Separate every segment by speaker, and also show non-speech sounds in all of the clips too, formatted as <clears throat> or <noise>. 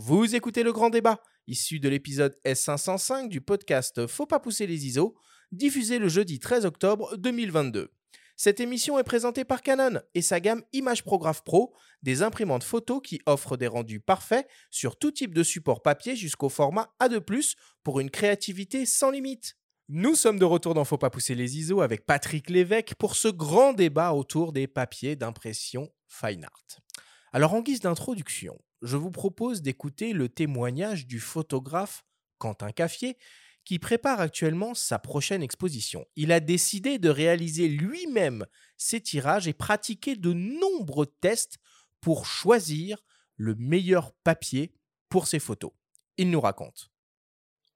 Speaker 1: Vous écoutez le grand débat, issu de l'épisode S505 du podcast Faut pas pousser les ISO, diffusé le jeudi 13 octobre 2022. Cette émission est présentée par Canon et sa gamme Image Prograph Pro, des imprimantes photo qui offrent des rendus parfaits sur tout type de support papier jusqu'au format A2+, pour une créativité sans limite. Nous sommes de retour dans Faut pas pousser les ISO avec Patrick Lévesque pour ce grand débat autour des papiers d'impression fine art. Alors en guise d'introduction, je vous propose d'écouter le témoignage du photographe Quentin Caffier qui prépare actuellement sa prochaine exposition. Il a décidé de réaliser lui-même ses tirages et pratiquer de nombreux tests pour choisir le meilleur papier pour ses photos. Il nous raconte.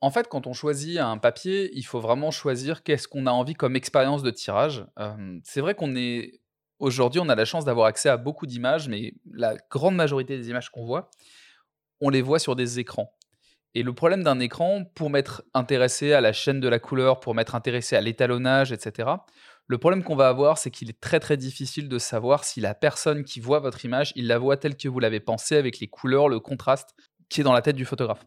Speaker 2: En fait, quand on choisit un papier, il faut vraiment choisir qu'est-ce qu'on a envie comme expérience de tirage. Euh, c'est vrai qu'on est aujourd'hui, on a la chance d'avoir accès à beaucoup d'images, mais la grande majorité des images qu'on voit, on les voit sur des écrans. Et le problème d'un écran, pour m'être intéressé à la chaîne de la couleur, pour m'être intéressé à l'étalonnage, etc., le problème qu'on va avoir, c'est qu'il est très très difficile de savoir si la personne qui voit votre image, il la voit telle que vous l'avez pensée, avec les couleurs, le contraste qui est dans la tête du photographe.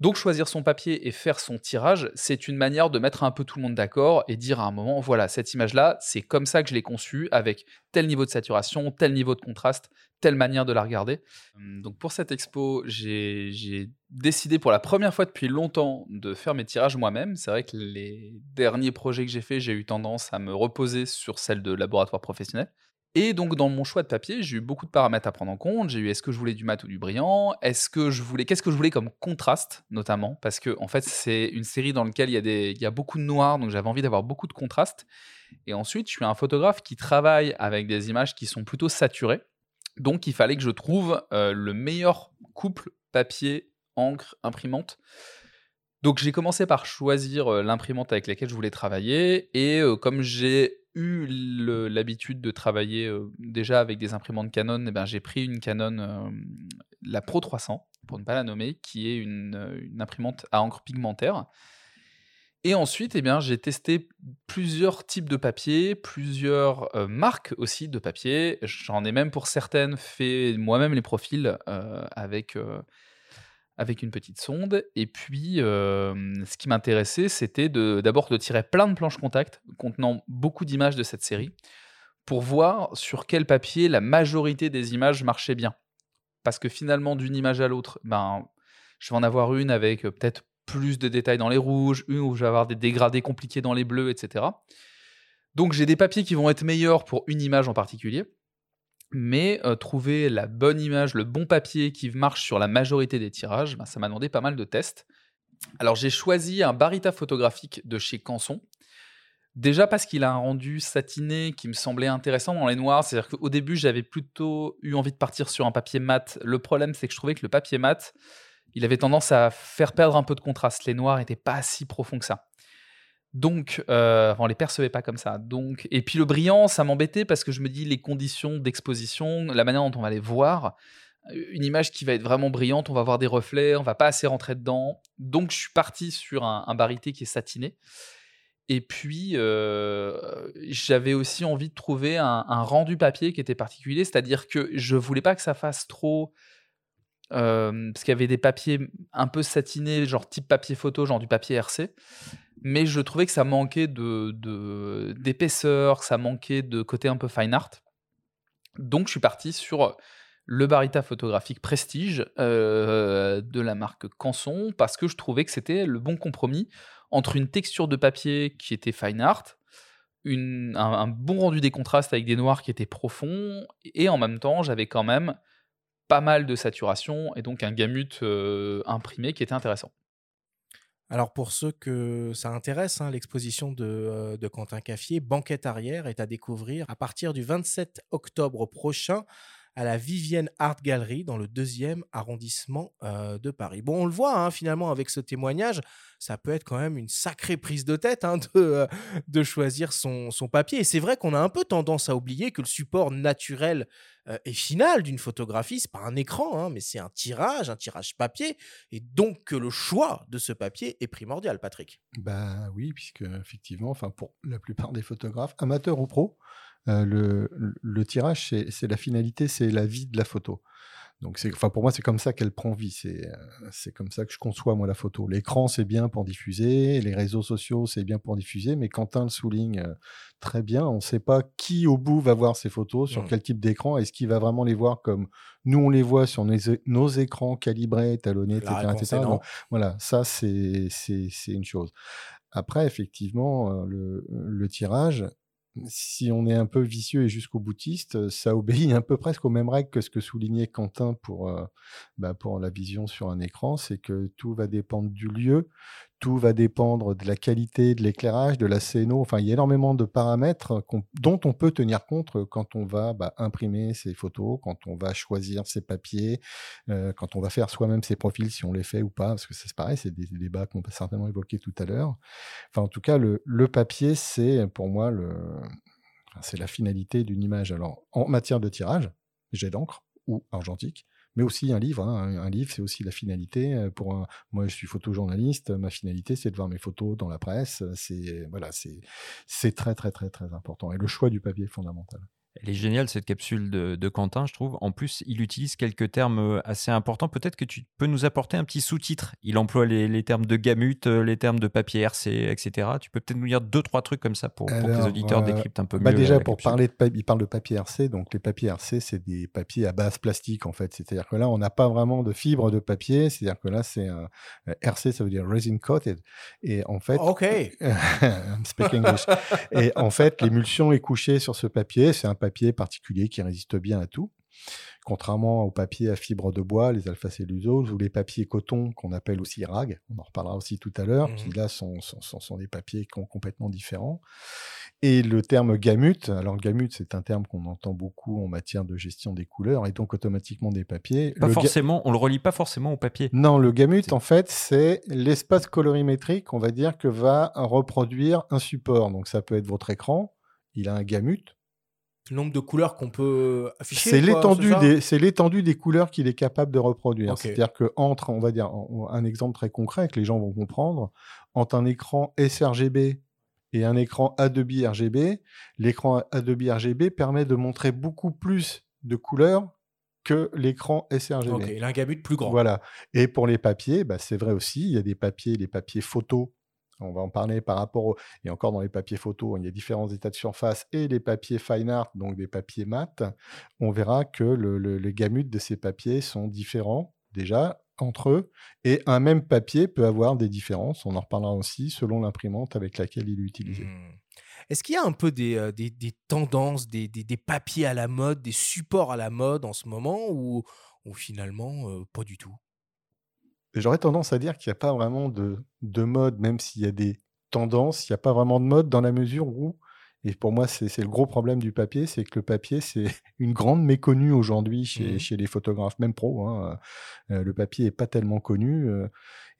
Speaker 2: Donc choisir son papier et faire son tirage, c'est une manière de mettre un peu tout le monde d'accord et dire à un moment, voilà, cette image-là, c'est comme ça que je l'ai conçue, avec tel niveau de saturation, tel niveau de contraste, telle manière de la regarder. Hum, donc pour cette expo, j'ai décidé pour la première fois depuis longtemps de faire mes tirages moi-même. C'est vrai que les derniers projets que j'ai faits, j'ai eu tendance à me reposer sur celle de laboratoire professionnel. Et donc dans mon choix de papier, j'ai eu beaucoup de paramètres à prendre en compte. J'ai eu est-ce que je voulais du mat ou du brillant? Est-ce que je voulais qu'est-ce que je voulais comme contraste notamment? Parce que en fait c'est une série dans laquelle il y a des il y a beaucoup de noir donc j'avais envie d'avoir beaucoup de contraste. Et ensuite, je suis un photographe qui travaille avec des images qui sont plutôt saturées. Donc il fallait que je trouve euh, le meilleur couple papier encre imprimante. Donc j'ai commencé par choisir euh, l'imprimante avec laquelle je voulais travailler et euh, comme j'ai eu l'habitude de travailler déjà avec des imprimantes Canon, eh ben, j'ai pris une Canon, la Pro 300, pour ne pas la nommer, qui est une, imprimante à encre pigmentaire. Et ensuite, eh bien, j'ai testé plusieurs types de papier, plusieurs marques aussi de papier. J'en ai même pour certaines fait moi-même les profils avec avec une petite sonde. Et puis, ce qui m'intéressait, c'était d'abord de, tirer plein de planches contact contenant beaucoup d'images de cette série pour voir sur quel papier la majorité des images marchaient bien. Parce que finalement, d'une image à l'autre, ben, je vais en avoir une avec peut-être plus de détails dans les rouges, une où je vais avoir des dégradés compliqués dans les bleus, etc. Donc j'ai des papiers qui vont être meilleurs pour une image en particulier mais trouver la bonne image, le bon papier qui marche sur la majorité des tirages, ben, ça m'a demandé pas mal de tests. Alors j'ai choisi un Barita photographique de chez Canson. Déjà parce qu'il a un rendu satiné qui me semblait intéressant dans les noirs. C'est-à-dire qu'au début, j'avais plutôt eu envie de partir sur un papier mat. Le problème, c'est que je trouvais que le papier mat, il avait tendance à faire perdre un peu de contraste. Les noirs n'étaient pas si profonds que ça. Donc, euh, on les percevait pas comme ça. Donc, et puis le brillant, ça m'embêtait parce que je me dis les conditions d'exposition, la manière dont on va les voir, euh, une image qui va être vraiment brillante, on va voir des reflets, on va pas assez rentrer dedans. Donc, je suis parti sur un, barité qui est satiné. Et puis, euh, j'avais aussi envie de trouver un, rendu papier qui était particulier, c'est-à-dire que je voulais pas que ça fasse trop. Parce qu'il y avait des papiers un peu satinés, genre type papier photo, genre du papier RC mais je trouvais que ça manquait de, d'épaisseur, ça manquait de côté un peu fine art. Donc je suis parti sur le Barita photographique Prestige euh, de la marque Canson parce que je trouvais que c'était le bon compromis entre une texture de papier qui était fine art, un, bon rendu des contrastes avec des noirs qui étaient profonds et en même temps j'avais quand même pas mal de saturation et donc un gamut euh, imprimé qui était intéressant.
Speaker 1: Alors pour ceux que ça intéresse, hein, l'exposition euh, de, Quentin Caffier, Banquette arrière, est à découvrir à partir du 27 octobre prochain à la Vivienne Art Gallery dans le deuxième arrondissement euh, de Paris. Bon, on le voit hein, finalement avec ce témoignage, ça peut être quand même une sacrée prise de tête hein, <laughs> de, euh, de choisir son, son papier. Et c'est vrai qu'on a un peu tendance à oublier que le support naturel euh, et final d'une photographie, c'est pas un écran, hein, mais c'est un tirage, un tirage papier, et donc que le choix de ce papier est primordial, Patrick.
Speaker 3: Bah oui, puisque effectivement, enfin pour la plupart des photographes, amateurs ou pros, euh, le, tirage, c'est la finalité, c'est la vie de la photo. Donc enfin pour moi c'est comme ça qu'elle prend vie. C'est, euh, c'est comme ça que je conçois moi la photo. L'écran c'est bien pour diffuser, les réseaux sociaux c'est bien pour diffuser, mais Quentin le souligne euh, très bien. On ne sait pas qui au bout va voir ces photos, sur quel type d'écran, est-ce qu'il va vraiment les voir comme nous on les voit sur nos, nos écrans calibrés, talonnés, etc. etc. Donc, voilà, ça c'est, une chose. Après effectivement le, le tirage si on est un peu vicieux et jusqu'au boutiste, euh, ça <laughs> obéit un peu presque aux mêmes règles que ce que soulignait Quentin pour, euh, bah, pour la vision sur un écran, c'est que tout va dépendre du lieu, tout va dépendre de la qualité de l'éclairage, de la CNO. Enfin, il y a énormément de paramètres dont on peut tenir compte euh, quand on va bah, imprimer ses photos, quand on va choisir ses papiers, euh, quand on va faire soi-même ses profils, si on les fait ou pas, parce que ça, c'est pareil, c'est des débats qu'on peut certainement évoquer tout à l'heure. Enfin, en tout cas, le, papier, c'est pour moi c'est la finalité d'une image. Alors, en matière de tirage, jet d'encre ou argentique, mais aussi un livre. hein. Un, livre, c'est aussi la finalité. euh, Pour moi, je suis photojournaliste. Ma finalité, c'est de voir mes photos dans la presse. C'est voilà, c'est c'est très très très très important. Et le choix du papier est fondamental.
Speaker 4: Elle est géniale cette capsule de, de Quentin, je trouve. En plus, il utilise quelques termes euh, assez importants. Peut-être que tu peux nous apporter un petit sous-titre. Il emploie les, les termes de gamut, euh, les termes de papier RC, etc. Tu peux peut-être nous dire deux, trois trucs comme ça pour, pour que les auditeurs
Speaker 3: euh,
Speaker 4: décryptent un peu
Speaker 3: Bah
Speaker 4: mieux.
Speaker 3: déjà, pour parler de papier, il parle de papier RC. Donc, les papiers RC, c'est des papiers à base plastique, en fait. C'est-à-dire que là, on n'a pas vraiment de fibre de papier. C'est-à-dire que là, c'est un euh, RC, ça veut dire resin coated. Et en fait,
Speaker 1: Ok. <laughs>
Speaker 3: I'm speaking English. Et en fait, l'émulsion est couchée sur ce papier. C'est un papier particulier qui résiste bien à tout. Contrairement au papier à fibre de bois, les alpha-celluloses ou les papiers coton qu'on appelle aussi rag, on en reparlera aussi tout à l'heure, qui là sont, sont, sont- sont des papiers com- complètement différents. Et le terme gamut, alors gamut c'est un terme qu'on entend beaucoup en matière de gestion des couleurs et donc automatiquement des papiers.
Speaker 4: Pas
Speaker 3: Le
Speaker 4: forcément, on le relie pas forcément au papier.
Speaker 3: non, le gamut, en fait, c'est l'espace colorimétrique, on va dire, que va reproduire un support. Donc, ça peut être votre écran, il a un gamut.
Speaker 1: Le nombre de couleurs qu'on peut afficher.
Speaker 3: C'est l'étendue des, c'est l'étendue des couleurs qu'il est capable de reproduire. C'est-à-dire que entre, on va dire, un exemple très concret que les gens vont comprendre, entre un écran sRGB et un écran A2B RGB, l'écran A2B RGB permet de montrer beaucoup plus de couleurs que l'écran sRGB.
Speaker 1: Ok, il a un gamut plus grand.
Speaker 3: Voilà. Et pour les papiers, bah, c'est vrai aussi, il y a des papiers, les papiers photos. On va en parler par rapport au... Et encore dans les papiers photos, il y a différents états de surface et les papiers fine art, donc des papiers mat. On verra que le, le- les gamut de ces papiers sont différents déjà entre eux. Et un même papier peut avoir des différences. On en reparlera aussi selon l'imprimante avec laquelle il est utilisé.
Speaker 1: Hmm. Est-ce qu'il y a un peu des, euh, tendances, des, papiers à la mode, des supports à la mode en ce moment ou, finalement euh, pas du tout?
Speaker 3: J'aurais tendance à dire qu'il n'y a pas vraiment de, de mode, même s'il y a des tendances, il n'y a pas vraiment de mode dans la mesure où, et pour moi c'est le gros problème du papier, c'est que le papier c'est <laughs> une grande méconnue aujourd'hui chez,
Speaker 1: Mhm.
Speaker 3: chez les photographes, même pro. hein. Euh, le papier n'est pas tellement connu. euh,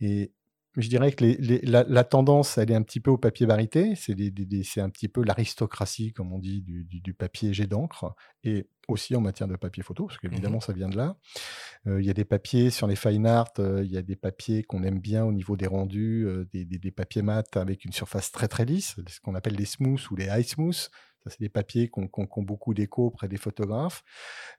Speaker 3: et je dirais que les- les- la, la tendance, elle est un petit peu au papier varité. C'est un petit peu l'aristocratie, comme on dit, du, du- du papier jet d'encre. Et aussi en matière de papier photo, parce qu'évidemment, ça vient de là. Euh, Il y a des papiers sur les fine art, euh, il y a des papiers qu'on aime bien au niveau des rendus, euh, des, des- des papiers mat avec une surface très très lisse, ce qu'on appelle les smooth ou les high smooth. Ça, c'est des papiers qui ont, beaucoup d'écho auprès des photographes.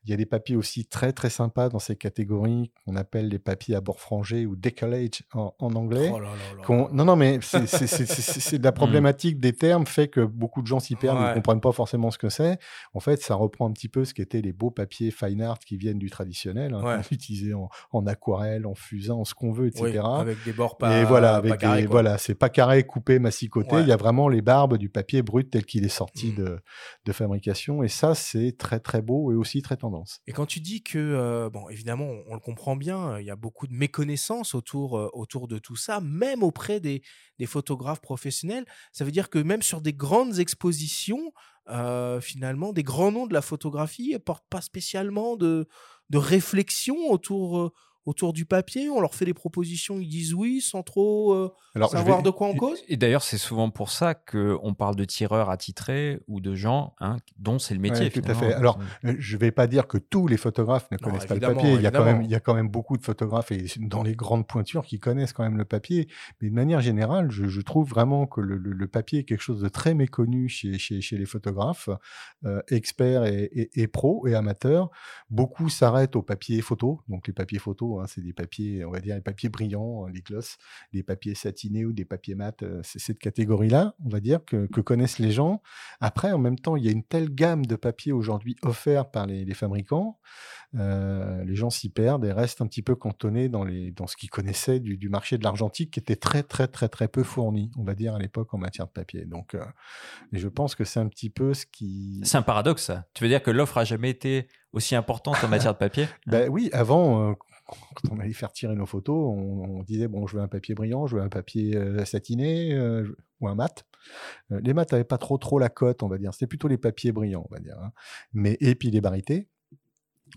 Speaker 3: Il y a des papiers aussi très très sympas dans ces catégories qu'on appelle les papiers à bord frangé ou decollage en, en anglais.
Speaker 1: Oh là là là
Speaker 3: qu'on-
Speaker 1: là.
Speaker 3: Non, non, mais c'est la problématique des termes fait que beaucoup de gens s'y perdent,
Speaker 1: Ouais.
Speaker 3: ne comprennent pas forcément ce que c'est. En fait, ça reprend un petit peu ce qu'étaient les beaux papiers fine art qui viennent du traditionnel, hein,
Speaker 1: Ouais.
Speaker 3: utilisait en, en aquarelle, en fusain, en ce qu'on veut, etc.
Speaker 1: Oui, avec des bords pas,
Speaker 3: et voilà,
Speaker 1: pas
Speaker 3: avec des, voilà, c'est pas carré, coupé, massicoté.
Speaker 1: Ouais.
Speaker 3: Il y a vraiment les barbes du papier brut tel qu'il est sorti
Speaker 1: Mm.
Speaker 3: de, de fabrication. Et ça, c'est très très beau et aussi très tendance.
Speaker 1: Et quand tu dis que, euh, bon, évidemment, on, le comprend bien, il y a beaucoup de méconnaissances autour, euh, autour de tout ça, même auprès des, des photographes professionnels. Ça veut dire que même sur des grandes expositions, euh, finalement, des grands noms de la photographie ne portent pas spécialement de, de réflexion autour, autour du papier On leur fait des propositions, ils disent oui sans trop euh,
Speaker 3: Alors,
Speaker 1: savoir
Speaker 3: vais-
Speaker 1: de quoi on cause
Speaker 4: Et d'ailleurs, c'est souvent pour ça qu'on parle de tireurs attitrés ou de gens hein, dont c'est le métier.
Speaker 3: Ouais, tout à fait. Alors, Euh, Je ne vais pas dire que tous les photographes ne
Speaker 1: Non,
Speaker 3: connaissent pas le papier. Il y, a quand même,
Speaker 1: évidemment.
Speaker 3: il y a quand même beaucoup de photographes et dans les grandes pointures qui connaissent quand même le papier. Mais de manière générale, je, je trouve vraiment que le, le- le papier est quelque chose de très méconnu chez, chez, chez les photographes, euh, experts et, et, et pros et amateurs. Beaucoup s'arrêtent au papier photo. Donc les papiers hein, c'est des papiers, on va dire, les papiers brillants, les gloss, les papiers satinés ou des papiers mat. euh, C'est cette catégorie-là, on va dire, que, que connaissent les gens. Après, en même temps, il y a une telle gamme de papiers aujourd'hui offerts par les, les fabricants, euh, les gens s'y perdent et restent un petit peu cantonnés dans, les, dans ce qu'ils connaissaient du, du marché de l'argentique, qui était très, très, très, très peu fourni, on va dire, à l'époque en matière de papier. Donc, euh, je pense que c'est un petit peu ce qui...
Speaker 4: C'est un paradoxe, ça. Tu veux dire que l'offre a jamais été aussi importante en matière de papier?
Speaker 3: Ben oui, avant, euh, quand on allait faire tirer nos photos, on, disait bon, je veux un papier brillant, je veux un papier euh, satiné euh, ou un mat. Euh, les mats n'avaient pas trop trop la cote, on va dire. C'était plutôt les papiers brillants, on va dire. hein. Mais et puis les barités.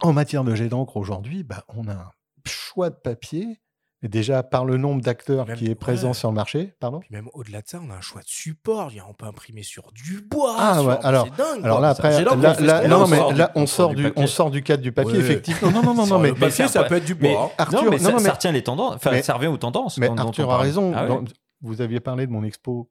Speaker 3: En matière de jet d'encre aujourd'hui, bah, on a un choix de papier. Et déjà par le nombre d'acteurs
Speaker 1: Même-
Speaker 3: qui est présent
Speaker 1: ouais.
Speaker 3: sur le marché, pardon.
Speaker 1: Puis même au-delà de ça, on a un choix de support. Il y a- On peut imprimer sur du bois.
Speaker 3: Ah,
Speaker 1: sur-
Speaker 3: ouais, alors-
Speaker 1: c'est dingue.
Speaker 3: Alors là après, là, non, mais là on sort
Speaker 4: du
Speaker 3: du, on
Speaker 4: papier.
Speaker 3: sort du cadre du papier
Speaker 1: Ouais.
Speaker 3: effectivement. Non non non non mais,
Speaker 1: le papier, ça peut être du
Speaker 4: Mais,
Speaker 1: bois.
Speaker 3: Arthur,
Speaker 4: non, mais
Speaker 3: non,
Speaker 4: ça,
Speaker 3: non, mais-
Speaker 4: ça retient les tendances. Enfin,
Speaker 3: mais-
Speaker 4: ça revient aux tendances.
Speaker 3: Mais
Speaker 4: dont- dont on
Speaker 3: Arthur a raison.
Speaker 4: Ah ouais.
Speaker 3: dans- vous aviez parlé de mon expo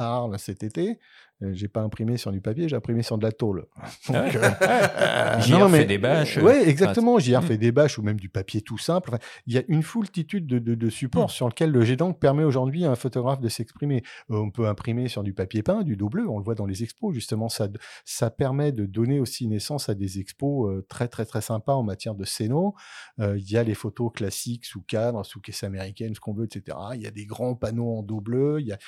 Speaker 3: à Arles cet été. Euh, j'ai pas imprimé sur du papier, j'ai imprimé sur de la tôle. <laughs> Donc, euh, euh, <laughs>
Speaker 4: JR
Speaker 3: non,
Speaker 4: fait des bâches.
Speaker 3: Oui, exactement. JR
Speaker 4: Mm.
Speaker 3: fait des bâches ou même du papier tout simple. Enfin, il y a une foultitude de, de, de supports sur lesquels le d'encre permet aujourd'hui à un photographe de s'exprimer. Euh, on peut imprimer sur du papier peint, du dos bleu. On le voit dans les expos. Justement, ça, ça permet de donner aussi naissance à des expos euh, très, très, très sympas en matière de scéno. Euh, Il y a les photos classiques sous cadre, sous caisse américaine, ce qu'on veut, etc. Il y a des grands panneaux en dos bleu. Il y a...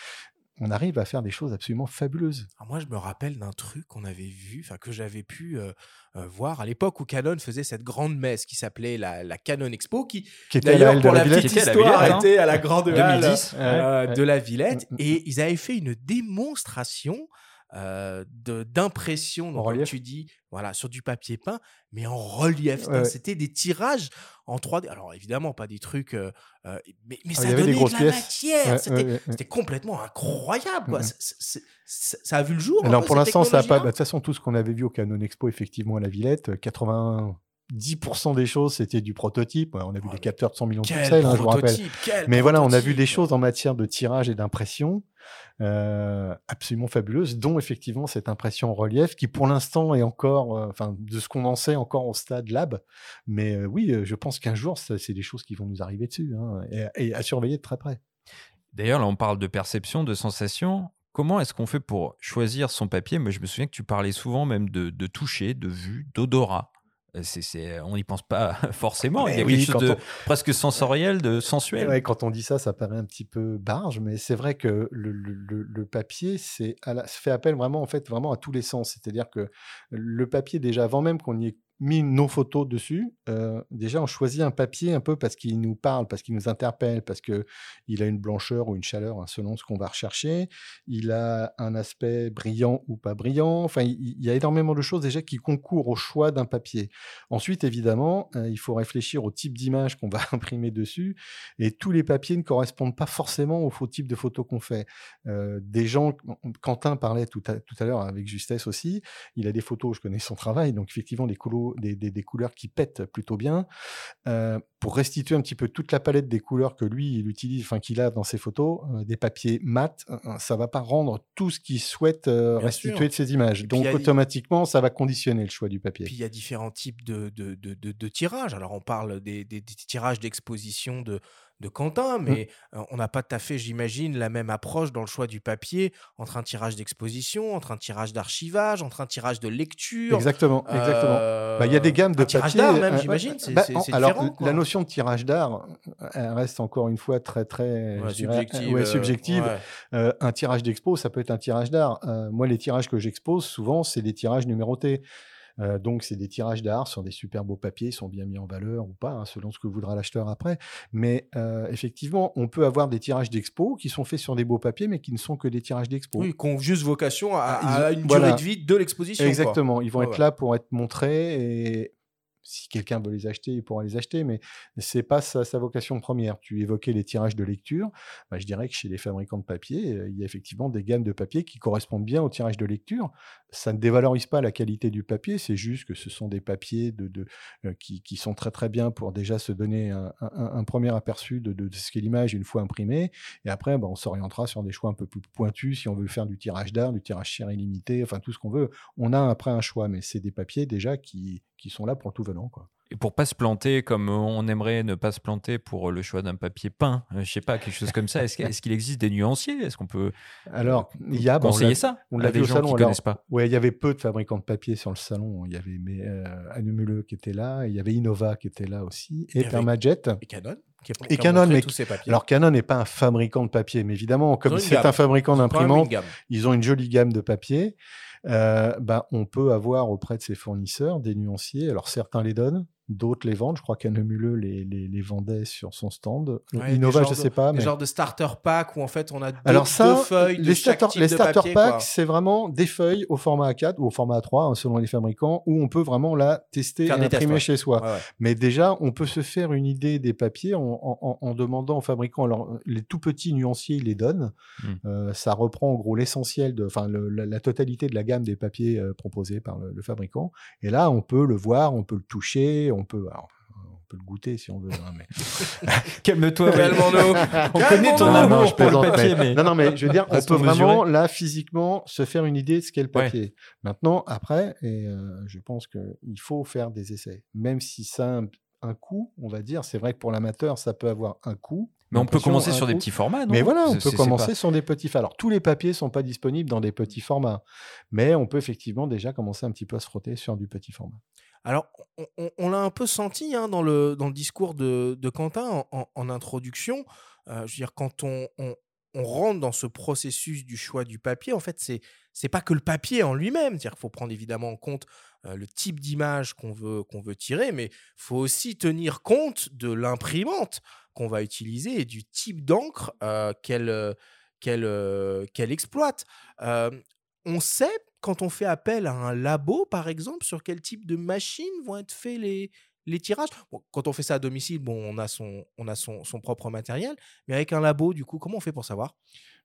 Speaker 3: On arrive à faire des choses absolument fabuleuses.
Speaker 1: Alors moi, je me rappelle d'un truc qu'on avait vu, enfin que j'avais pu euh, euh, voir à l'époque où Canon faisait cette grande messe qui s'appelait la, la Canon Expo, qui
Speaker 3: Qui était à la
Speaker 1: d'ailleurs pour
Speaker 3: la
Speaker 1: petite
Speaker 4: Qui était à la
Speaker 1: histoire
Speaker 4: Villette, hein.
Speaker 1: était à la grande halle
Speaker 4: 2010.
Speaker 1: euh,
Speaker 3: ouais.
Speaker 1: de la Villette,
Speaker 3: Mm, mm.
Speaker 1: et ils avaient fait une démonstration euh, d'impression, comme tu dis, voilà, sur du papier peint, mais en relief. C'était des tirages en 3D. Alors évidemment, pas des trucs, euh, euh, mais,
Speaker 3: ah
Speaker 1: ça donnait de la
Speaker 3: pièces.
Speaker 1: matière. C'était complètement incroyable. Mmh, mmh. Ça a vu le jour.
Speaker 3: Alors
Speaker 1: euh,
Speaker 3: pour l'instant, ça n'a pas. Bah, de toute façon, tout ce qu'on avait vu au Canon Expo, effectivement, à la Villette, 80. 10% des choses, c'était du prototype. On a vu
Speaker 1: oh,
Speaker 3: des capteurs de 100 millions de pixels, hein, je vous rappelle. Mais voilà, on a vu des choses en matière de tirage et d'impression euh, absolument fabuleuses, dont effectivement cette impression en relief qui, pour l'instant, est encore, euh, enfin, de ce qu'on en sait, encore au stade lab. Mais euh, oui, je pense qu'un jour, c'est des choses qui vont nous arriver dessus hein, et, à surveiller de très près.
Speaker 4: D'ailleurs, là, on parle de perception, de sensation comment est-ce qu'on fait pour choisir son papier? Moi, je me souviens que tu parlais souvent même de toucher, de vue, d'odorat. Euh, c'est- c'est- on n'y pense pas <laughs> forcément. Il y a
Speaker 3: oui,
Speaker 4: quelque chose de
Speaker 3: on-
Speaker 4: presque sensoriel, de sensuel.
Speaker 3: ouais, quand on dit ça, ça paraît un petit peu barge, mais c'est vrai que le, le- le- le papier, c'est à la- fait appel vraiment, en fait, vraiment à tous les sens. C'est-à-dire que le papier, déjà avant même qu'on y ait mis nos photos dessus, euh, déjà on choisit un papier un peu parce qu'il nous parle, parce qu'il nous interpelle, parce que il a une blancheur ou une chaleur hein, selon ce qu'on va rechercher. Il a un aspect brillant ou pas brillant. Enfin, il, y a énormément de choses déjà qui concourent au choix d'un papier. Ensuite, évidemment, euh, il faut réfléchir au type d'image qu'on va <laughs> imprimer dessus. Et tous les papiers ne correspondent pas forcément au faux type de photo qu'on fait. Euh, des gens, Quentin parlait tout à, tout à l'heure avec justesse aussi, il a des photos, je connais son travail, donc effectivement des, couleurs, des, des- des couleurs qui pètent plutôt bien. Euh, pour restituer un petit peu toute la palette des couleurs que lui, il utilise, enfin qu'il a dans ses photos, euh, des papiers mat, euh, ça va pas rendre tout ce qu'il souhaite restituer
Speaker 1: sûr.
Speaker 3: de ses images. Donc
Speaker 1: a-
Speaker 3: automatiquement, ça va conditionner le choix du papier.
Speaker 1: Puis il y a différents types de, de, de, tirages. Alors on parle des, des- des tirages d'exposition de, de Quentin,
Speaker 3: Mmh.
Speaker 1: mais euh, on n'a pas tout à fait, j'imagine, la même approche dans le choix du papier entre un tirage d'exposition, entre un tirage d'archivage, entre un tirage de lecture.
Speaker 3: Exactement, exactement. Bah, Il y a des gammes de
Speaker 1: un tirage d'art même,
Speaker 3: euh,
Speaker 1: j'imagine. C'est
Speaker 3: bah,
Speaker 1: c'est-
Speaker 3: en-
Speaker 1: c'est
Speaker 3: alors,
Speaker 1: différent.
Speaker 3: l-
Speaker 1: quoi.
Speaker 3: la notion de tirage d'art, elle reste encore une fois très, très
Speaker 1: Ouais,
Speaker 3: je dirais,
Speaker 1: subjective.
Speaker 3: ouais,
Speaker 1: euh,
Speaker 3: subjective.
Speaker 1: ouais.
Speaker 3: Un tirage d'expo, ça peut être un tirage d'art. Moi, les tirages que j'expose, souvent, c'est des tirages numérotés. Euh, donc, c'est des tirages d'art sur des super beaux papiers, ils sont bien mis en valeur ou pas, hein, selon ce que voudra l'acheteur après. Mais euh, effectivement, on peut avoir des tirages d'expo qui sont faits sur des beaux papiers, mais qui ne sont que des tirages d'expo.
Speaker 1: Oui, qui ont juste vocation à, une
Speaker 3: voilà.
Speaker 1: durée de vie de l'exposition. quoi.
Speaker 3: Exactement, ils vont
Speaker 1: Ouais,
Speaker 3: être
Speaker 1: ouais.
Speaker 3: là pour être montrés et si quelqu'un veut les acheter, il pourra les acheter, mais c'est pas sa, vocation première. Tu évoquais les tirages de lecture. Bah, je dirais que chez les fabricants de papier, euh, il y a effectivement des gammes de papier qui correspondent bien au tirage de lecture. Ça ne dévalorise pas la qualité du papier, c'est juste que ce sont des papiers euh, qui, sont très très bien pour déjà se donner un, premier aperçu de, ce qu'est l'image une fois imprimée. Et après, bah, on s'orientera sur des choix un peu plus pointus si on veut faire du tirage d'art, du tirage cher illimité, enfin tout ce qu'on veut. On a après un choix, mais c'est des papiers déjà qui, qui sont là pour le tout venant. Quoi.
Speaker 4: Et pour pas se planter comme on aimerait ne pas se planter pour le choix d'un papier peint, euh, je sais pas, quelque chose comme ça, est-ce <laughs> qu'il existe des nuanciers? Est-ce qu'on peut
Speaker 3: alors, il y a,
Speaker 4: conseiller ça
Speaker 3: On l'a vu au salon, qui pas? Ouais, il y avait peu de fabricants de papier sur le salon. Il y avait mais, euh, qui était là, il y avait Innova qui était là aussi, et Thermajet.
Speaker 1: Et Canon
Speaker 3: et Canon, mais alors Canon n'est pas un fabricant de papier, mais évidemment, comme c'est un fabricant d'imprimantes, ils ont une jolie gamme de papier. Euh, bah, on peut avoir auprès de ses fournisseurs des nuanciers. Alors certains les donnent, D'autres les vendent. Je crois qu'Annemule les, les, les vendait sur son stand. Innova, je ne sais pas.
Speaker 1: Mais... genre de starter pack où en fait on a deux,
Speaker 3: Alors ça,
Speaker 1: feuilles
Speaker 3: les starter, les starter packs, c'est vraiment des feuilles au format A4 ou au format A3 hein, selon les fabricants où on peut vraiment la tester et imprimer chez soi. Mais déjà, on peut se faire une idée des papiers en, en, demandant aux fabricants. Alors les tout petits nuanciers, ils les donnent. Hmm. Euh, ça reprend en gros l'essentiel, de, enfin la, totalité de la gamme des papiers euh, proposés par le, le, fabricant. Et là, on peut le voir, on peut le toucher, on peut, on peut le goûter si on veut. Hein, mais... <laughs>
Speaker 4: Calme-toi,
Speaker 1: On connaît ton amour pour le papier.
Speaker 3: Mais... Non, non, mais je veux dire, on peut vraiment, là, physiquement, se faire une idée de ce qu'est le papier. Maintenant, après, et euh, je pense qu'il faut faire des essais. Même si ça a un, coût, on va dire, c'est vrai que pour l'amateur, ça peut avoir un coût.
Speaker 4: Mais on peut commencer sur des petits formats, non?
Speaker 3: Mais voilà, on peut commencer sur des petits formats. Alors, tous les papiers ne sont pas disponibles dans des petits formats. Mais on peut effectivement déjà commencer un petit peu à se frotter sur du petit format.
Speaker 1: Alors, on, l'a un peu senti hein, dans, le, discours de, Quentin en, introduction. Euh, je veux dire, quand on, rentre dans ce processus du choix du papier, en fait, c'est c'est pas que le papier en lui-même. C'est-à-dire qu'il faut prendre évidemment en compte euh, le type d'image qu'on veut, tirer, mais il faut aussi tenir compte de l'imprimante qu'on va utiliser et du type d'encre euh, qu'elle qu'elle exploite. on sait quand on fait appel à un labo, par exemple, sur quel type de machine vont être faits les, les tirages? Quand on fait ça à domicile, bon, on a, son, on a son, son, propre matériel, mais avec un labo, du coup, comment on fait pour savoir?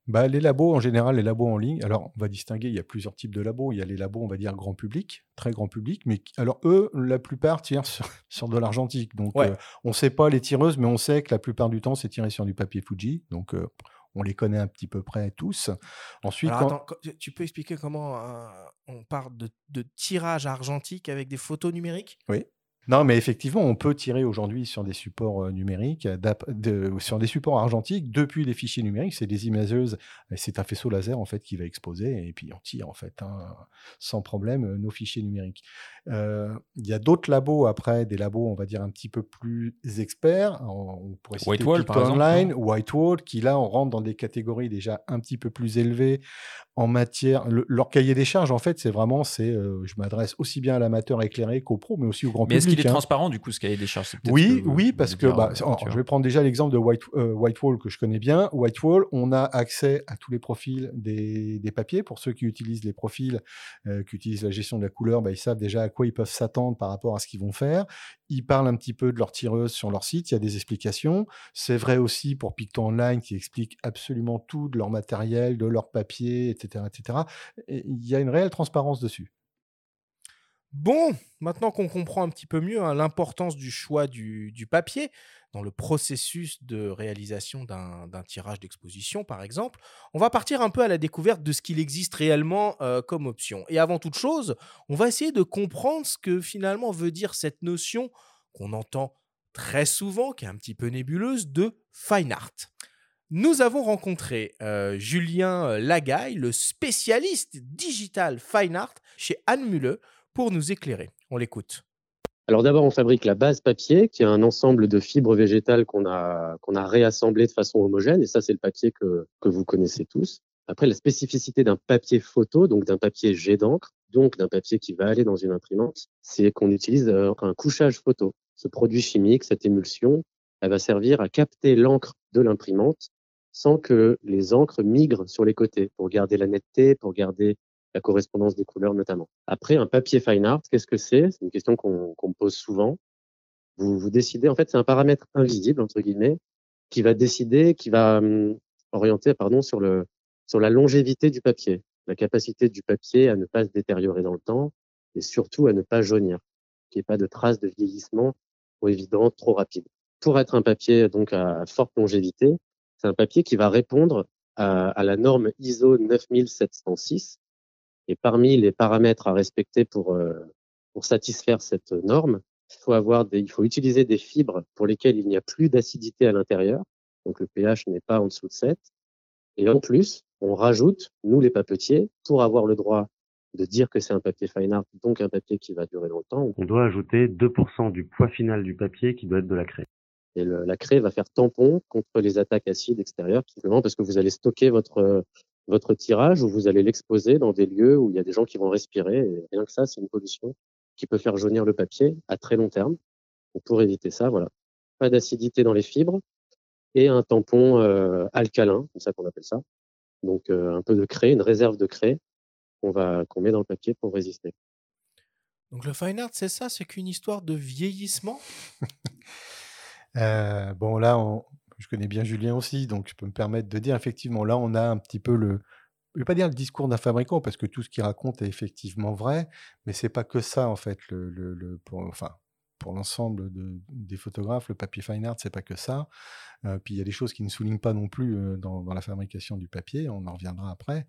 Speaker 3: Bah, Les labos, en général, les labos en ligne, alors on va distinguer, il y a plusieurs types de labos. Il y a les labos, on va dire, grand public, très grand public, mais alors eux, la plupart tirent sur, <laughs> de l'argentique. Donc euh, on ne sait pas les tireuses, mais on sait que la plupart du temps, c'est tiré sur du papier Fuji. Donc euh, on les connaît un petit peu près tous.
Speaker 1: Ensuite, tu peux expliquer comment on parle de, tirage argentique avec des photos numériques?
Speaker 3: Oui. Non, mais effectivement, on peut tirer aujourd'hui sur des supports euh, numériques, sur des supports argentiques depuis les fichiers numériques. C'est des imageuses, c'est un faisceau laser en fait qui va exposer et puis on tire en fait hein, sans problème euh, nos fichiers numériques. Euh, il y a d'autres labos après, des labos on va dire un petit peu plus experts. On pourrait citer Whitewall par exemple, Online, Whitewall, qui là on rentre dans des catégories déjà un petit peu plus élevées en matière. leur cahier des charges en fait, c'est vraiment c'est, je m'adresse aussi bien à l'amateur éclairé qu'au pro, mais aussi au grand public
Speaker 4: il est hein. transparent du coup ce cahier des charges?
Speaker 3: Oui, oui, parce que bah, je vais prendre déjà l'exemple de White, euh, Whitewall que je connais bien. Whitewall, on a accès à tous les profils des, papiers. Pour ceux qui utilisent les profils, euh, qui utilisent la gestion de la couleur, bah, ils savent déjà à quoi ils peuvent s'attendre par rapport à ce qu'ils vont faire. Ils parlent un petit peu de leur tireuse sur leur site. Il y a des explications. C'est vrai aussi pour Picto Online qui explique absolument tout de leur matériel, de leur papier, etc., etc. il y a une réelle transparence dessus.
Speaker 1: Bon, maintenant qu'on comprend un petit peu mieux hein, l'importance du choix du, papier dans le processus de réalisation d'un tirage d'exposition, par exemple, on va partir un peu à la découverte de ce qu'il existe réellement euh, comme option. Et avant toute chose, on va essayer de comprendre ce que finalement veut dire cette notion qu'on entend très souvent, qui est un petit peu nébuleuse, de fine art. Nous avons rencontré euh, Julien Lagaille, le spécialiste digital fine art chez Anne Mulle, pour nous éclairer. On l'écoute.
Speaker 5: Alors d'abord, on fabrique la base papier, qui est un ensemble de fibres végétales qu'on a, qu'on a réassemblées de façon homogène, et ça, c'est le papier que, que vous connaissez tous. Après, la spécificité d'un papier photo, donc d'un papier jet d'encre, donc d'un papier qui va aller dans une imprimante, c'est qu'on utilise euh, un couchage photo. Ce produit chimique, cette émulsion, elle va servir à capter l'encre de l'imprimante sans que les encres migrent sur les côtés pour garder la netteté, pour garder la correspondance des couleurs notamment. Après, un papier fine art, qu'est-ce que c'est? C'est une question qu'on me pose souvent. Vous, vous décidez, en fait, c'est un paramètre invisible, entre guillemets, qui va décider, qui va hum, orienter pardon, sur, le, sur la longévité du papier, la capacité du papier à ne pas se détériorer dans le temps et surtout à ne pas jaunir, qu'il n'y ait pas de traces de vieillissement trop évidentes, trop rapides. Pour être un papier donc à forte longévité, c'est un papier qui va répondre à, à, la norme ISO 9706. Et parmi les paramètres à respecter pour, euh, pour satisfaire cette norme, il faut, avoir des, il faut utiliser des fibres pour lesquelles il n'y a plus d'acidité à l'intérieur. Donc le pH n'est pas en dessous de 7. Et en plus, on rajoute, nous les papetiers, pour avoir le droit de dire que c'est un papier fine art, donc un papier qui va durer longtemps.
Speaker 6: On doit ajouter 2% du poids final du papier qui doit être de la craie.
Speaker 5: Et le, la craie va faire tampon contre les attaques acides extérieures, simplement parce que vous allez stocker votre, votre tirage ou vous allez l'exposer dans des lieux où il y a des gens qui vont respirer. Et rien que ça, c'est une pollution qui peut faire jaunir le papier à très long terme. Donc pour éviter ça, voilà. Pas d'acidité dans les fibres et un tampon euh, alcalin, c'est ça qu'on appelle ça. Donc euh, un peu de craie, une réserve de craie qu'on va qu'on met dans le papier pour résister.
Speaker 1: Donc le fine art, c'est ça, c'est qu'une histoire de vieillissement? <laughs>
Speaker 3: Euh, bon, là, on- je connais bien Julien aussi, donc je peux me permettre de dire, effectivement, là, on a un petit peu le, je vais pas dire le discours d'un fabricant, parce que tout ce qu'il raconte est effectivement vrai, mais c'est pas que ça, en fait, le, pour, enfin, pour l'ensemble de- des photographes, le papier fine art, c'est pas que ça. Euh, puis il y a des choses qui ne soulignent pas non plus euh, dans, la fabrication du papier, on en reviendra après.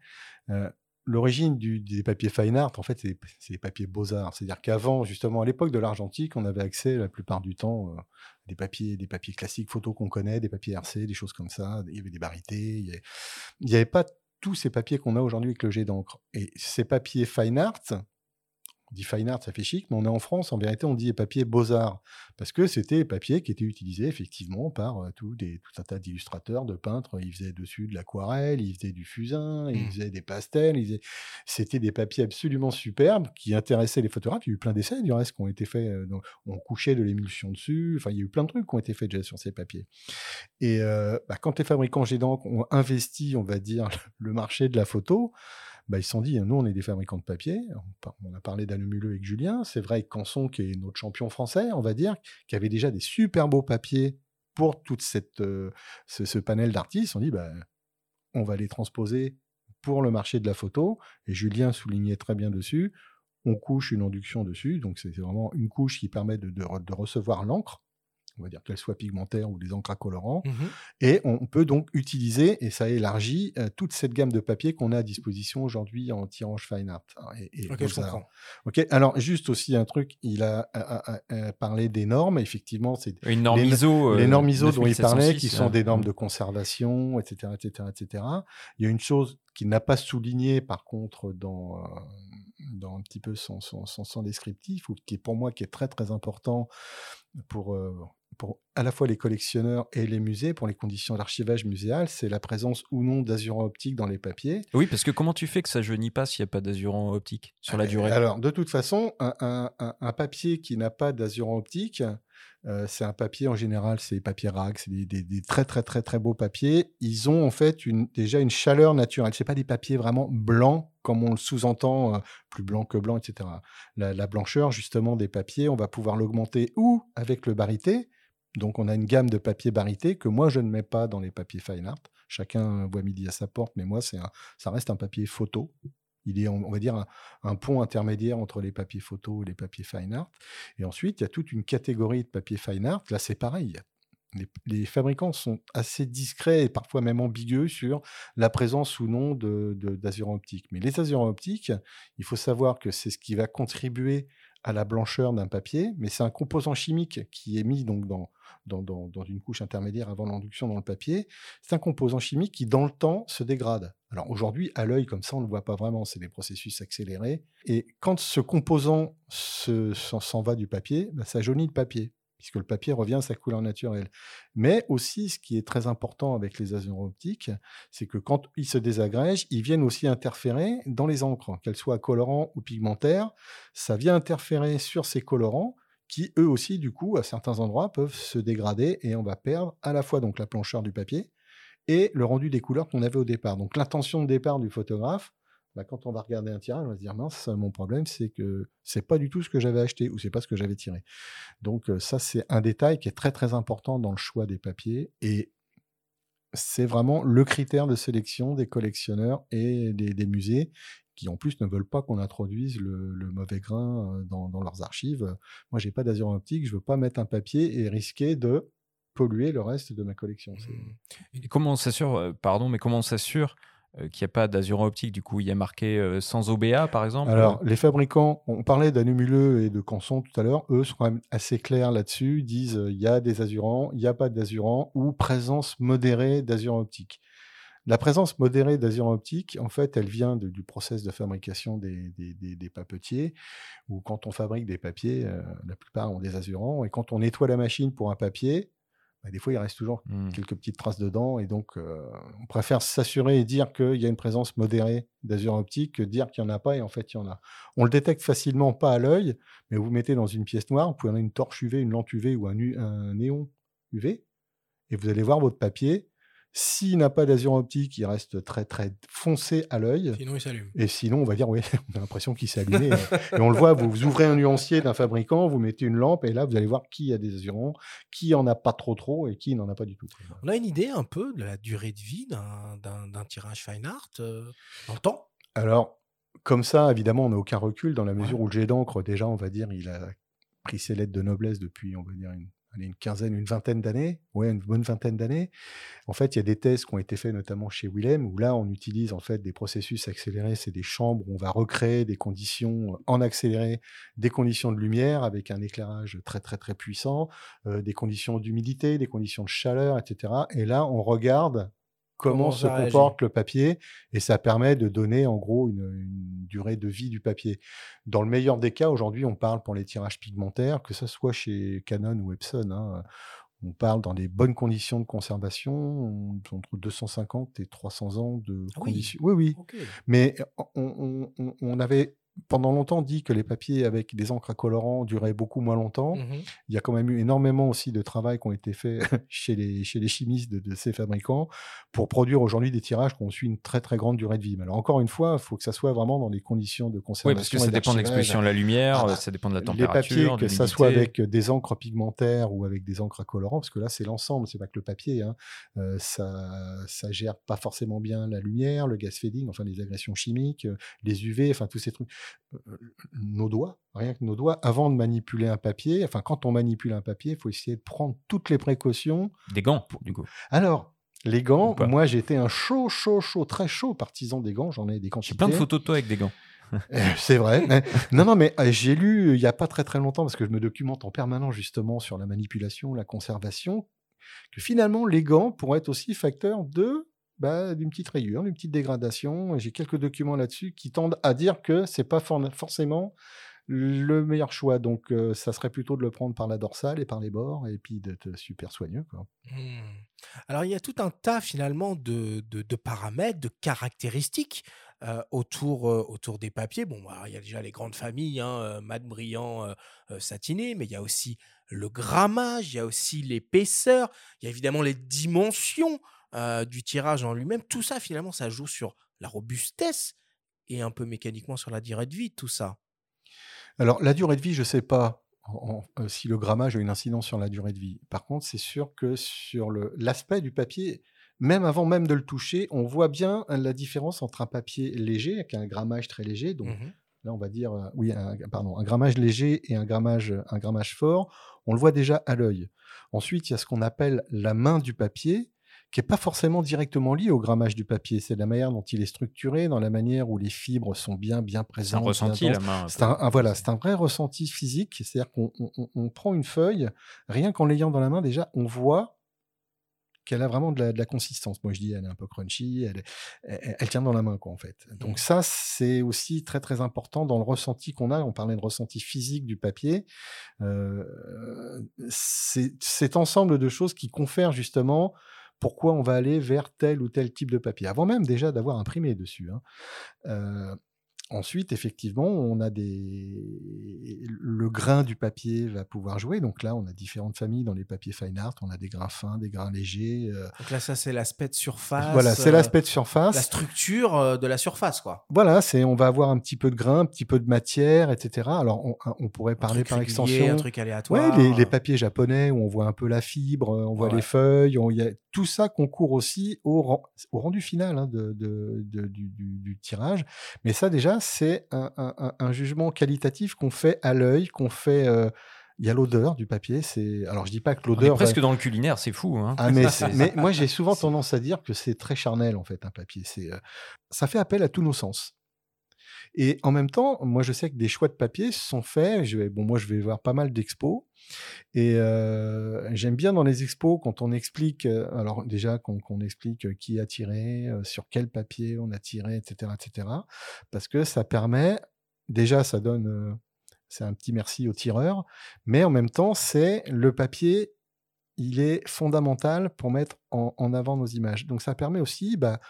Speaker 3: L'origine des papiers fine art, en fait, c'est les papiers beaux-arts. C'est-à-dire qu'avant, justement, à l'époque de l'argentique, on avait accès la plupart du temps des papiers, des papiers classiques photos qu'on connaît, des papiers RC, des choses comme ça. Il y avait des barités. Il n'y avait, pas tous ces papiers qu'on a aujourd'hui avec le jet d'encre. Et ces papiers fine art, on dit fine art, ça fait chic, mais on est en France, en vérité, on dit les papiers beaux-arts. Parce que c'était les papiers qui étaient utilisés effectivement par euh, tout, des, tout un tas d'illustrateurs, de peintres. Ils faisaient dessus de l'aquarelle, ils faisaient du fusain, ils
Speaker 1: Mmh.
Speaker 3: faisaient des pastels. faisaient- C'était des papiers absolument superbes qui intéressaient les photographes. Il y a eu plein d'essais, du reste, qui ont été faits. euh, donc, on couchait de l'émulsion dessus. Enfin, il y a eu plein de trucs qui ont été faits déjà sur ces papiers. Et euh, bah, quand les fabricants d'encre ont investi, on va dire, <laughs> le marché de la photo, bah, ils se sont dit, nous, on est des fabricants de papier. On a parlé d'Annemuleux avec Julien. C'est vrai que Canson, qui est notre champion français, on va dire, qui avait déjà des super beaux papiers pour tout euh, ce, panel d'artistes, on dit, bah, on va les transposer pour le marché de la photo. Et Julien soulignait très bien dessus. On couche une induction dessus. Donc, c'est vraiment une couche qui permet de recevoir l'encre. On va dire qu'elle soit pigmentaire ou des encres à colorants.
Speaker 1: Mhm.
Speaker 3: Et on peut donc utiliser, et ça élargit, euh, toute cette gamme de papiers qu'on a à disposition aujourd'hui en tirage fine art. Et, et
Speaker 1: Ok, je
Speaker 3: Beaux-Arts.
Speaker 1: comprends.
Speaker 3: Ok, alors juste aussi un truc, il a, a- a- a- a parlé des normes, effectivement, c'est
Speaker 4: Une norme
Speaker 3: les,
Speaker 4: ISO.
Speaker 3: les
Speaker 4: euh,
Speaker 3: normes ISO dont il parlait,
Speaker 4: 9706,
Speaker 3: qui sont
Speaker 4: euh,
Speaker 3: des normes
Speaker 4: mm.
Speaker 3: de conservation, etc., etc., etc. Il y a une chose qu'il n'a pas soulignée, par contre, dans, euh, dans un petit peu son, son, son, son descriptif, ou qui est pour moi qui est très très important pour, euh, pour à la fois les collectionneurs et les musées, pour les conditions d'archivage muséal, c'est la présence ou non d'azurant optique dans les papiers.
Speaker 4: Oui, parce que comment tu fais que ça jaunit pas s'il n'y a pas d'azurant optique sur la
Speaker 3: Euh,
Speaker 4: durée?
Speaker 3: Alors, de toute façon, un, un- un- un papier qui n'a pas d'azurant optique, euh, c'est un papier en général, c'est des papiers RAG, c'est des, des- des très très très très beaux papiers. Ils ont en fait une, déjà une chaleur naturelle. C'est pas des papiers vraiment blancs comme on le sous-entend, euh, plus blanc que blanc, etc. La, la blancheur justement des papiers, on va pouvoir l'augmenter ou avec le barité. Donc, on a une gamme de papiers barité que moi je ne mets pas dans les papiers fine art. Chacun voit midi à sa porte, mais moi un, ça reste un papier photo. Il est, on va dire, un, pont intermédiaire entre les papiers photo et les papiers fine art. Et ensuite, il y a toute une catégorie de papiers fine art. Là, c'est pareil. Les, fabricants sont assez discrets et parfois même ambigus sur la présence ou non de, de- d'azurant optique. Mais les azurants optiques, il faut savoir que c'est ce qui va contribuer à la blancheur d'un papier, mais c'est un composant chimique qui est mis donc dans, dans, dans- une couche intermédiaire avant l'induction dans le papier. C'est un composant chimique qui, dans le temps, se dégrade. Alors aujourd'hui, à l'œil, comme ça, on ne le voit pas vraiment, c'est des processus accélérés. Et quand ce composant se- s'en s'en va du papier, bah, ça jaunit le papier, puisque le papier revient à sa couleur naturelle. Mais aussi, ce qui est très important avec les azurants optiques, c'est que quand ils se désagrègent, ils viennent aussi interférer dans les encres, qu'elles soient colorants ou pigmentaires. Ça vient interférer sur ces colorants qui, eux aussi, du coup, à certains endroits, peuvent se dégrader et on va perdre à la fois donc la blancheur du papier et le rendu des couleurs qu'on avait au départ. Donc l'intention de départ du photographe, bah, quand on va regarder un tirage, on va se dire mince, mon problème, c'est que c'est pas du tout ce que j'avais acheté ou c'est pas ce que j'avais tiré. Donc ça, c'est un détail qui est très très important dans le choix des papiers et c'est vraiment le critère de sélection des collectionneurs et des, musées qui en plus ne veulent pas qu'on introduise le, mauvais grain dans, leurs archives. Moi, j'ai pas d'azur optique, je veux pas mettre un papier et risquer de polluer le reste de ma collection.
Speaker 4: Mmh. Comment on s'assure, pardon, mais comment on s'assure euh, qu'il n'y a pas d'azur optique, du coup, il y a marqué euh, sans OBA, par exemple.
Speaker 3: Alors, les fabricants, on parlait d'anumuleux et de canson tout à l'heure, eux sont quand même assez clairs là-dessus, disent euh, il y a des azurants, il n'y a pas d'azurants, ou présence modérée d'azur optique. La présence modérée d'azur optique, en fait, elle vient du process de fabrication des, papetiers, où quand on fabrique des papiers, la plupart ont des azurants, et quand on nettoie la machine pour un papier, bah, des fois, il reste toujours mmh. quelques petites traces dedans. Et donc, on préfère s'assurer et dire qu'il y a une présence modérée d'azur optique que dire qu'il n'y en a pas. Et en fait, il y en a. On le détecte facilement, pas à l'œil, mais vous mettez dans une pièce noire, vous pouvez avoir une torche UV, une lampe UV ou un, un néon UV. Et vous allez voir votre papier s'il n'a pas d'azur optique, il reste très très foncé à l'œil.
Speaker 1: Sinon, il s'allume.
Speaker 3: Et sinon, on va dire, oui, <laughs> on a l'impression qu'il s'est allumé. et, on le voit, vous, ouvrez un nuancier d'un fabricant, vous mettez une lampe, et là, vous allez voir qui a des azurons, qui en a pas trop trop, et qui n'en a pas du tout.
Speaker 1: On a une idée un peu de la durée de vie d'un tirage fine art euh, temps?
Speaker 3: Alors, comme ça, évidemment, on n'a aucun recul dans la mesure où le jet d'encre, déjà, on va dire, il a pris ses lettres de noblesse depuis, on va dire, une une quinzaine, une vingtaine d'années, ouais, une bonne vingtaine d'années. En fait, il y a des tests qui ont été faits notamment chez Willem, où là, on utilise en fait des processus accélérés. C'est des chambres où on va recréer des conditions en accéléré, des conditions de lumière avec un éclairage très très très puissant, euh, des conditions d'humidité, des conditions de chaleur, etc. Et là, on regarde comment, se comporte le papier et ça permet de donner en gros une, durée de vie du papier. Dans le meilleur des cas, aujourd'hui, on parle pour les tirages pigmentaires, que ce soit chez Canon ou Epson. Hein, on parle dans des bonnes conditions de conservation, entre 250 et 300 ans de ah conditions. Oui, oui. Mais on, avait pendant longtemps dit que les papiers avec des encres à colorants duraient beaucoup moins longtemps. Mmh Il y a quand même eu énormément aussi de travail qui ont été faits <laughs> chez les, chez les chimistes de, ces fabricants pour produire aujourd'hui des tirages qui ont su une très très grande durée de vie. Mais alors encore une fois, il faut que ça soit vraiment dans les conditions de conservation.
Speaker 4: Oui, parce que ça dépend de l'exposition de la lumière, ah, ça dépend de la température.
Speaker 3: Les papiers, que ça soit avec des encres pigmentaires ou avec des encres à colorants, parce que là c'est l'ensemble, c'est pas que le papier. Hein. Euh, ça, ça gère pas forcément bien la lumière, le gas fading, enfin les agressions chimiques, les UV, enfin tous ces trucs nos doigts, rien que nos doigts, avant de manipuler un papier, enfin quand on manipule un papier, il faut essayer de prendre toutes les précautions.
Speaker 4: Des gants, du coup.
Speaker 3: Alors, les gants, moi j'étais un chaud, chaud, chaud, très chaud partisan des gants, j'en ai des quantités.
Speaker 4: J'ai plein de photos de toi avec des gants. <laughs>
Speaker 3: Eh, c'est vrai. <laughs> non, non, mais euh, j'ai lu il n'y a pas très très longtemps, parce que je me documente en permanence justement sur la manipulation, la conservation, que finalement les gants pourraient être aussi facteurs de bah, d'une petite rayure, d'une petite dégradation. J'ai quelques documents là-dessus qui tendent à dire que c'est pas forcément le meilleur choix. Donc, ça serait plutôt de le prendre par la dorsale et par les bords, et puis d'être super soigneux. Mmh.
Speaker 1: Alors, il y a tout un tas finalement de, de, paramètres, de caractéristiques autour, autour des papiers. Bon, bah, il y a déjà les grandes familles, hein, mat brillant, satiné, mais il y a aussi le grammage, il y a aussi l'épaisseur, il y a évidemment les dimensions du tirage en lui-même. Tout ça, finalement, ça joue sur la robustesse et un peu mécaniquement sur la durée de vie, tout ça.
Speaker 3: Alors, la durée de vie, je ne sais pas si le grammage a une incidence sur la durée de vie. Par contre, c'est sûr que sur l'aspect du papier, même avant même de le toucher, on voit bien la différence entre un papier léger, avec un grammage très léger, donc mmh là on va dire, oui, un, pardon, un grammage léger et un grammage, un grammage fort, on le voit déjà à l'œil. Ensuite, il y a ce qu'on appelle la main du papier, qui n'est pas forcément directement lié au grammage du papier. C'est la manière dont il est structuré, dans la manière où les fibres sont bien, bien présentes.
Speaker 4: C'est un ressenti, la main.
Speaker 3: C'est un, voilà, c'est un vrai ressenti physique. C'est-à-dire qu'on prend une feuille, rien qu'en l'ayant dans la main, déjà, on voit qu'elle a vraiment de la, consistance. Moi, je dis, elle est un peu crunchy, elle, elle, tient dans la main, quoi, en fait. Donc mmh. ça, c'est aussi très, très important dans le ressenti qu'on a. On parlait de ressenti physique du papier. Euh, c'est cet ensemble de choses qui confèrent justement pourquoi on va aller vers tel ou tel type de papier, avant même déjà d'avoir imprimé dessus. Hein. Ensuite, effectivement, on a des le grain du papier va pouvoir jouer. Donc là, on a différentes familles dans les papiers fine art. On a des grains fins, des grains légers. euh,
Speaker 1: Donc là, ça, c'est l'aspect de surface.
Speaker 3: Voilà, c'est
Speaker 1: euh,
Speaker 3: l'aspect de
Speaker 1: La
Speaker 3: surface.
Speaker 1: structure euh, de la surface, quoi.
Speaker 3: Voilà, c'est on va avoir un petit peu de grain, un petit peu de matière, etc. Alors on, on pourrait parler par
Speaker 1: régulier,
Speaker 3: extension.
Speaker 1: Un truc aléatoire.
Speaker 3: Ouais, les, les papiers japonais où on voit un peu la fibre, euh, on voit
Speaker 1: Ouais.
Speaker 3: les feuilles, on- il y a tout ça concourt aussi au, ren- au rendu final hein, de, de- de- du, tirage. Mais ça déjà, c'est un, un- un- un jugement qualitatif qu'on fait à l'œil, qu'on fait. euh, il y a l'odeur du papier. C'est alors je dis pas que l'odeur. va-
Speaker 4: presque dans le culinaire, c'est fou. Hein.
Speaker 3: ah mais, <laughs> mais moi j'ai souvent tendance à dire que c'est très charnel en fait un papier. C'est euh, ça fait appel à tous nos sens. Et en même temps, moi je sais que des choix de papier sont faits. Bon moi je vais voir pas mal d'expos et euh, j'aime bien dans les expos quand on explique. euh, alors déjà qu'on explique euh, qui a tiré, sur quel papier on a tiré, etc., etc. Parce que ça permet déjà ça donne c'est un petit merci au tireur, mais en même temps c'est le papier il est fondamental pour mettre en, avant nos images. Donc ça permet aussi bah,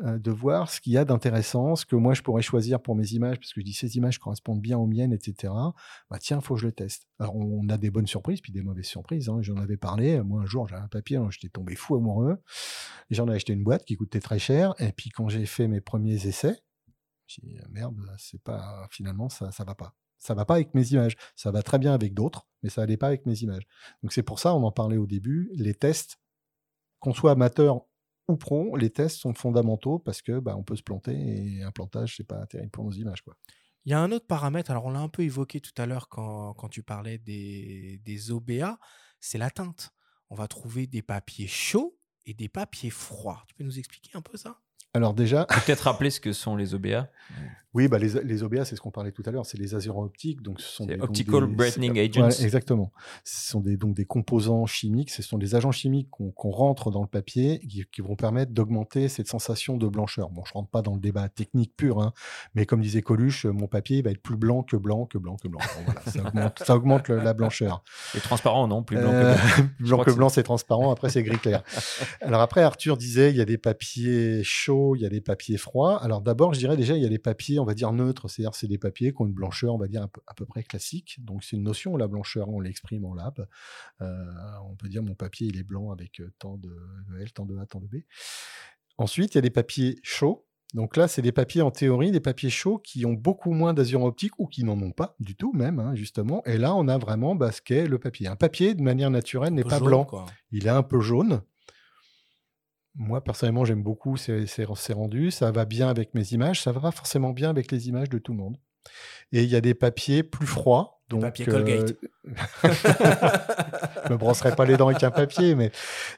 Speaker 3: de voir ce qu'il y a d'intéressant, ce que moi je pourrais choisir pour mes images, parce que je dis ces images correspondent bien aux miennes, etc. Bah tiens, faut que je le teste. Alors on a des bonnes surprises, puis des mauvaises surprises. hein. J'en avais parlé. Moi un jour j'avais un papier, alors j'étais tombé fou amoureux. J'en ai acheté une boîte qui coûtait très cher. Et puis quand j'ai fait mes premiers essais, j'ai dit merde, c'est pas finalement ça, ça va pas. Ça va pas avec mes images. Ça va très bien avec d'autres, mais ça allait pas avec mes images. Donc c'est pour ça, on en parlait au début, les tests, qu'on soit amateur ou pro, les tests sont fondamentaux parce que bah, on peut se planter et un plantage, c'est pas terrible pour nos images. Quoi.
Speaker 1: Il y a un autre paramètre, alors on l'a un peu évoqué tout à l'heure quand, quand tu parlais des, des OBA, c'est la teinte. On va trouver des papiers chauds et des papiers froids. Tu peux nous expliquer un peu ça?
Speaker 3: Alors déjà, <laughs>
Speaker 4: Peut-être rappeler ce que sont les OBA.
Speaker 3: oui, bah, les, les OBA, c'est ce qu'on parlait tout à l'heure, c'est les azuro-optiques. Donc ce sont
Speaker 4: C'est
Speaker 3: des, donc
Speaker 4: Optical
Speaker 3: des-
Speaker 4: Brightening Agents.
Speaker 3: exactement. Ce sont des, donc des composants chimiques, ce sont des agents chimiques qu'on rentre dans le papier qui, qui vont permettre d'augmenter cette sensation de blancheur. Bon, je rentre pas dans le débat technique pur, hein, mais comme disait Coluche, mon papier va être plus blanc que blanc que blanc que blanc. Bon, voilà, ça augmente, ça augmente le- la blancheur. <laughs>
Speaker 4: Et transparent, non? Plus blanc
Speaker 3: Euh,
Speaker 4: que blanc. <laughs>
Speaker 3: plus blanc que
Speaker 4: que
Speaker 3: blanc, c'est transparent. Après, c'est gris clair. Alors après, Arthur disait, il y a des papiers chauds, il y a des papiers froids. Alors d'abord, je dirais déjà, il y a des papiers, on va dire neutres, c'est-à-dire c'est des papiers qui ont une blancheur, on va dire à peu, à peu près classique. Donc c'est une notion, la blancheur, on l'exprime en lab. Euh, on peut dire mon papier, il est blanc avec euh, tant de, L, tant de A, tant de B. Ensuite, il y a des papiers chauds. Donc là, c'est des papiers en théorie, des papiers chauds qui ont beaucoup moins d'azur optique ou qui n'en ont pas du tout même, hein, justement. Et là, on a vraiment bah, ce qu'est le papier. Un papier, de manière naturelle, n'est pas
Speaker 1: jaune,
Speaker 3: blanc.
Speaker 1: quoi.
Speaker 3: Il est un peu jaune. Moi, personnellement, j'aime beaucoup ces, rendus. Ça va bien avec mes images. Ça va forcément bien avec les images de tout le monde. Et il y a des papiers plus froids. Donc,
Speaker 1: papiers Colgate. <laughs>
Speaker 3: je me brosserai pas les dents avec un papier, mais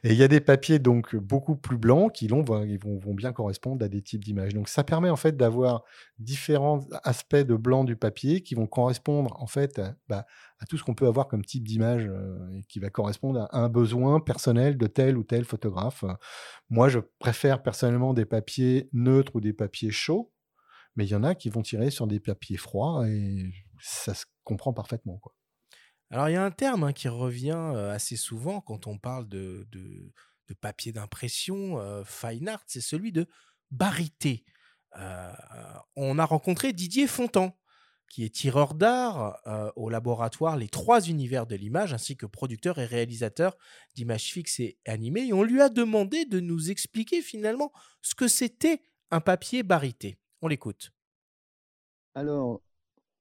Speaker 3: et il y a des papiers donc beaucoup plus blancs qui l'ont, vont, vont, vont bien correspondre à des types d'images. Donc ça permet en fait d'avoir différents aspects de blanc du papier qui vont correspondre en fait à, bah, à tout ce qu'on peut avoir comme type d'image euh, et qui va correspondre à un besoin personnel de tel ou tel photographe. Moi, je préfère personnellement des papiers neutres ou des papiers chauds, mais il y en a qui vont tirer sur des papiers froids et ça se comprend parfaitement. Quoi.
Speaker 1: Alors, il y a un terme hein, qui revient euh, assez souvent quand on parle de, de, de papier d'impression, euh, fine art, c'est celui de barité. Euh, on a rencontré Didier Fontan, qui est tireur d'art euh, au laboratoire Les Trois Univers de l'Image, ainsi que producteur et réalisateur d'images fixes et animées. Et on lui a demandé de nous expliquer finalement ce que c'était un papier barité. On l'écoute.
Speaker 7: Alors,